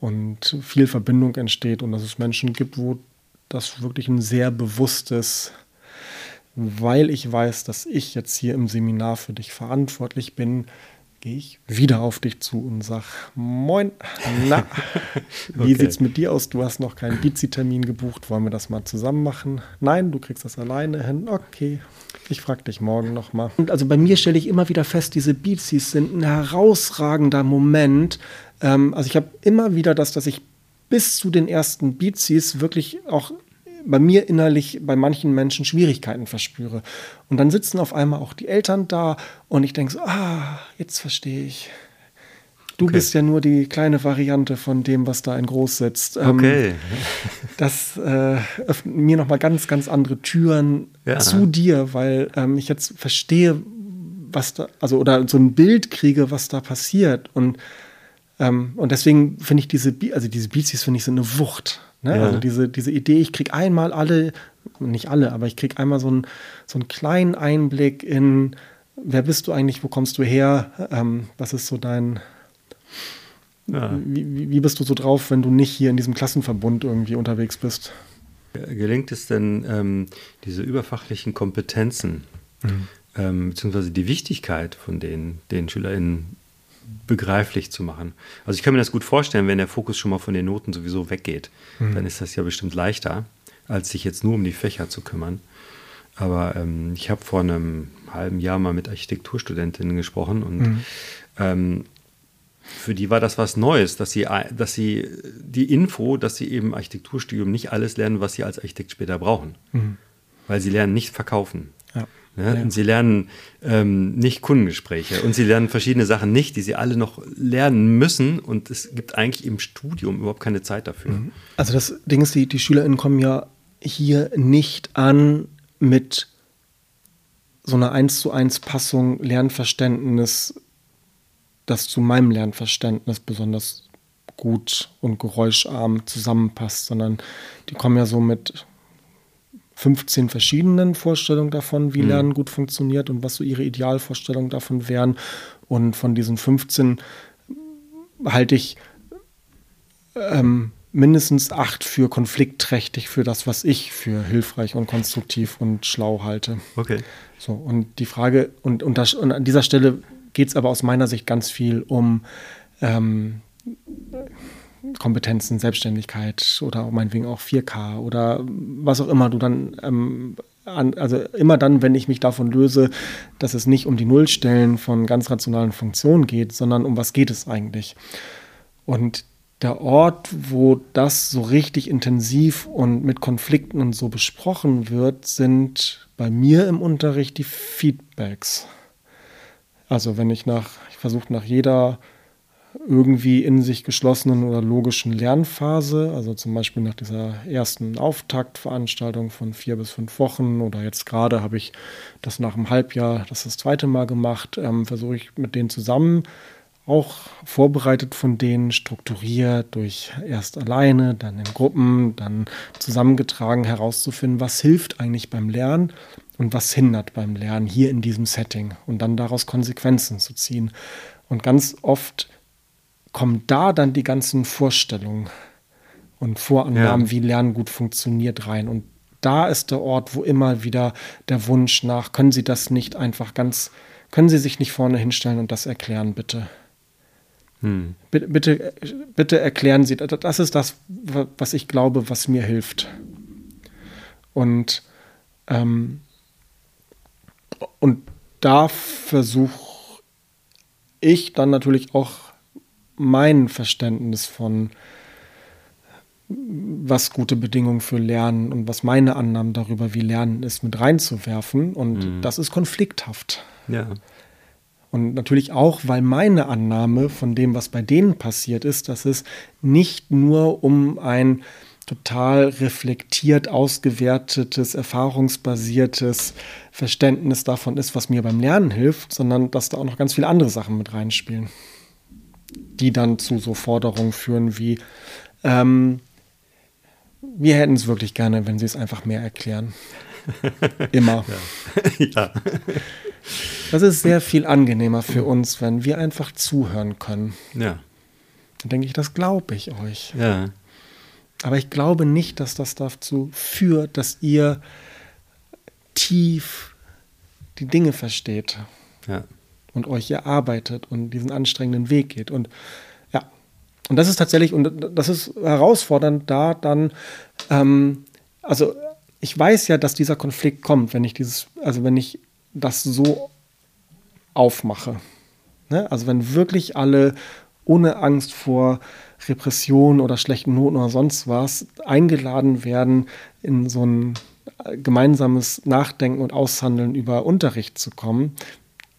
und viel Verbindung entsteht und dass es Menschen gibt, wo das wirklich ein sehr bewusstes, weil ich weiß, dass ich jetzt hier im Seminar für dich verantwortlich bin, gehe ich wieder auf dich zu und sage, moin, na, wie okay. es mit dir aus? Du hast noch keinen Bizi-Termin gebucht, wollen wir das mal zusammen machen? Nein, du kriegst das alleine hin. Okay, ich frage dich morgen nochmal. Und also bei mir stelle ich immer wieder fest, diese Bizis sind ein herausragender Moment. Ähm, also ich habe immer wieder das, dass ich bis zu den ersten Bizis wirklich auch bei mir innerlich bei manchen Menschen Schwierigkeiten verspüre. Und dann sitzen auf einmal auch die Eltern da und ich denke so, ah, jetzt verstehe ich. Du okay. bist ja nur die kleine Variante von dem, was da in groß sitzt. Ähm, okay. das äh, öffnet mir nochmal ganz, ganz andere Türen ja. zu dir, weil ähm, ich jetzt verstehe, was da, also oder so ein Bild kriege, was da passiert. Und, ähm, und deswegen finde ich diese, also diese Beatsies, finde ich, sind eine Wucht. Ne? Ja. Also diese, diese Idee, ich kriege einmal alle, nicht alle, aber ich kriege einmal so, ein, so einen kleinen Einblick in, wer bist du eigentlich, wo kommst du her, ähm, was ist so dein, ja. wie, wie bist du so drauf, wenn du nicht hier in diesem Klassenverbund irgendwie unterwegs bist? Gelingt es denn, ähm, diese überfachlichen Kompetenzen, mhm. ähm, beziehungsweise die Wichtigkeit von denen den SchülerInnen begreiflich zu machen. Also ich kann mir das gut vorstellen, wenn der Fokus schon mal von den Noten sowieso weggeht, mhm. dann ist das ja bestimmt leichter, als sich jetzt nur um die Fächer zu kümmern. Aber ähm, ich habe vor einem halben Jahr mal mit Architekturstudentinnen gesprochen und mhm. ähm, für die war das was Neues, dass sie, dass sie die Info, dass sie eben Architekturstudium nicht alles lernen, was sie als Architekt später brauchen. Mhm. Weil sie lernen nicht verkaufen. Ja. Ja, ja. Und sie lernen ähm, nicht Kundengespräche und sie lernen verschiedene Sachen nicht, die sie alle noch lernen müssen. Und es gibt eigentlich im Studium überhaupt keine Zeit dafür. Mhm. Also das Ding ist, die, die SchülerInnen kommen ja hier nicht an mit so einer 1 zu 1 Passung Lernverständnis, das zu meinem Lernverständnis besonders gut und geräuscharm zusammenpasst, sondern die kommen ja so mit 15 verschiedenen Vorstellungen davon, wie mhm. Lernen gut funktioniert und was so ihre Idealvorstellungen davon wären. Und von diesen 15 halte ich ähm, mindestens acht für konfliktträchtig für das, was ich für hilfreich und konstruktiv und schlau halte. Okay. So, und die Frage, und, und, das, und an dieser Stelle geht es aber aus meiner Sicht ganz viel um ähm, Kompetenzen, Selbstständigkeit oder meinetwegen auch 4K oder was auch immer du dann, ähm, an, also immer dann, wenn ich mich davon löse, dass es nicht um die Nullstellen von ganz rationalen Funktionen geht, sondern um was geht es eigentlich. Und der Ort, wo das so richtig intensiv und mit Konflikten und so besprochen wird, sind bei mir im Unterricht die Feedbacks. Also wenn ich nach, ich versuche nach jeder irgendwie in sich geschlossenen oder logischen Lernphase, also zum Beispiel nach dieser ersten Auftaktveranstaltung von vier bis fünf Wochen oder jetzt gerade habe ich das nach einem Halbjahr das das zweite Mal gemacht, ähm, versuche ich mit denen zusammen auch vorbereitet von denen, strukturiert durch erst alleine, dann in Gruppen, dann zusammengetragen herauszufinden, was hilft eigentlich beim Lernen und was hindert beim Lernen hier in diesem Setting und dann daraus Konsequenzen zu ziehen. Und ganz oft kommen da dann die ganzen Vorstellungen und Vorannahmen, ja. wie Lernen gut funktioniert, rein. Und da ist der Ort, wo immer wieder der Wunsch nach, können Sie das nicht einfach ganz, können Sie sich nicht vorne hinstellen und das erklären, bitte? Hm. Bitte, bitte, bitte erklären Sie, das ist das, was ich glaube, was mir hilft. Und, ähm, und da versuche ich dann natürlich auch mein Verständnis von, was gute Bedingungen für Lernen und was meine Annahmen darüber, wie Lernen ist, mit reinzuwerfen. Und mhm. das ist konflikthaft. Ja. Und natürlich auch, weil meine Annahme von dem, was bei denen passiert ist, dass es nicht nur um ein total reflektiert, ausgewertetes, erfahrungsbasiertes Verständnis davon ist, was mir beim Lernen hilft, sondern dass da auch noch ganz viele andere Sachen mit reinspielen, die dann zu so Forderungen führen wie, ähm, wir hätten es wirklich gerne, wenn Sie es einfach mehr erklären. Immer. Ja. ja. Das ist sehr viel angenehmer für uns, wenn wir einfach zuhören können. Ja. Dann denke ich, das glaube ich euch. Ja. Aber ich glaube nicht, dass das dazu führt, dass ihr tief die Dinge versteht. Ja. Und euch erarbeitet und diesen anstrengenden Weg geht. Und ja, und das ist tatsächlich, und das ist herausfordernd, da dann, ähm, also ich weiß ja, dass dieser Konflikt kommt, wenn ich dieses, also wenn ich das so aufmache. Ne? Also wenn wirklich alle ohne Angst vor Repression oder schlechten Noten oder sonst was eingeladen werden, in so ein gemeinsames Nachdenken und Aushandeln über Unterricht zu kommen,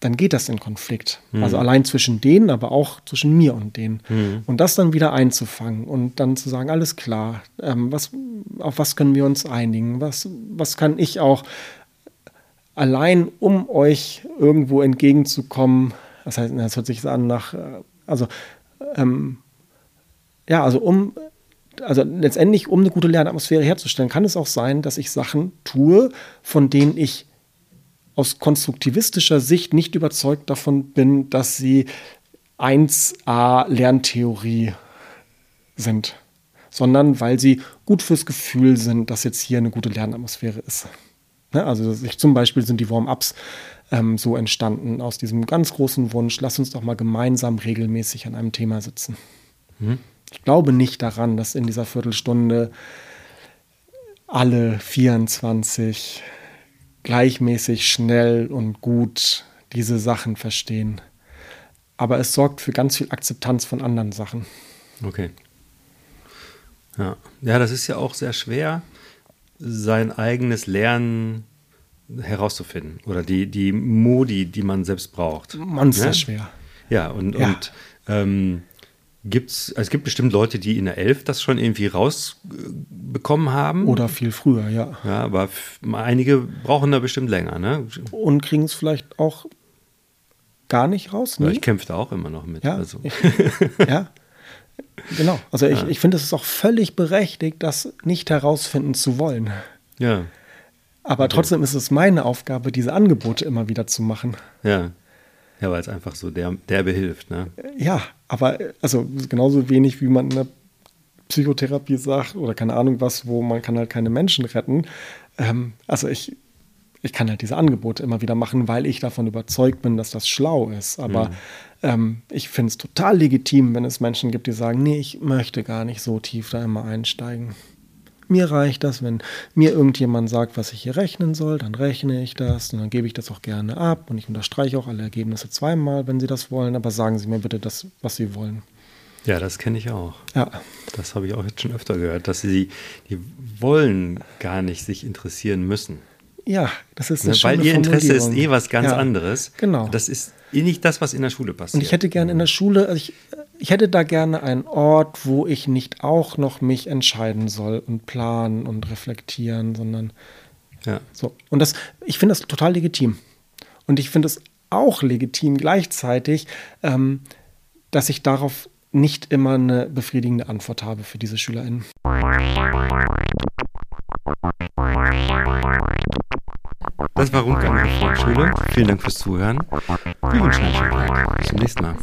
dann geht das in Konflikt. Mhm. Also allein zwischen denen, aber auch zwischen mir und denen. Mhm. Und das dann wieder einzufangen und dann zu sagen, alles klar, ähm, was, auf was können wir uns einigen? Was, was kann ich auch allein, um euch irgendwo entgegenzukommen, das heißt, das hört sich an nach, äh, also ähm, ja, also um, also letztendlich, um eine gute Lernatmosphäre herzustellen, kann es auch sein, dass ich Sachen tue, von denen ich aus konstruktivistischer Sicht nicht überzeugt davon bin, dass sie 1a Lerntheorie sind, sondern weil sie gut fürs Gefühl sind, dass jetzt hier eine gute Lernatmosphäre ist. Ne? Also ich, zum Beispiel sind die Warm-ups ähm, so entstanden aus diesem ganz großen Wunsch, lass uns doch mal gemeinsam regelmäßig an einem Thema sitzen. Mhm. Ich glaube nicht daran, dass in dieser Viertelstunde alle 24 gleichmäßig schnell und gut diese Sachen verstehen. Aber es sorgt für ganz viel Akzeptanz von anderen Sachen. Okay. Ja, ja das ist ja auch sehr schwer, sein eigenes Lernen herauszufinden oder die, die Modi, die man selbst braucht. Monster ja? schwer. Ja, und, ja. und ähm, gibt's, also es gibt bestimmt Leute, die in der Elf das schon irgendwie rausbekommen haben. Oder viel früher, ja. Ja, aber einige brauchen da bestimmt länger, ne? Und kriegen es vielleicht auch gar nicht raus. Ne? Ich kämpfe da auch immer noch mit. Ja, also. ich, ja. genau. Also ich, ja. ich finde, es ist auch völlig berechtigt, das nicht herausfinden zu wollen. Ja. Aber okay. trotzdem ist es meine Aufgabe, diese Angebote immer wieder zu machen. Ja. Ja, weil es einfach so der, der behilft, ne? Ja, aber also genauso wenig wie man in der Psychotherapie sagt oder keine Ahnung was, wo man kann halt keine Menschen retten. Ähm, also ich, ich kann halt diese Angebote immer wieder machen, weil ich davon überzeugt bin, dass das schlau ist. Aber mhm. ähm, ich finde es total legitim, wenn es Menschen gibt, die sagen, nee, ich möchte gar nicht so tief da immer einsteigen. Mir reicht das, wenn mir irgendjemand sagt, was ich hier rechnen soll, dann rechne ich das und dann gebe ich das auch gerne ab und ich unterstreiche auch alle Ergebnisse zweimal, wenn Sie das wollen, aber sagen Sie mir bitte das, was Sie wollen. Ja, das kenne ich auch. Ja. Das habe ich auch jetzt schon öfter gehört, dass sie, die wollen gar nicht sich interessieren müssen. Ja, das ist eine ne, Weil ihr Interesse ist eh was ganz ja, anderes. Genau. Das ist eh nicht das, was in der Schule passiert. Und ich hätte gerne in der Schule, also ich, ich hätte da gerne einen Ort, wo ich nicht auch noch mich entscheiden soll und planen und reflektieren, sondern ja. so. Und das, ich finde das total legitim. Und ich finde es auch legitim gleichzeitig, ähm, dass ich darauf nicht immer eine befriedigende Antwort habe für diese SchülerInnen. Das war Rundgang der Volksschule. Vielen Dank fürs Zuhören. Wir wünschen einen schönen Tag. Bis zum nächsten Mal.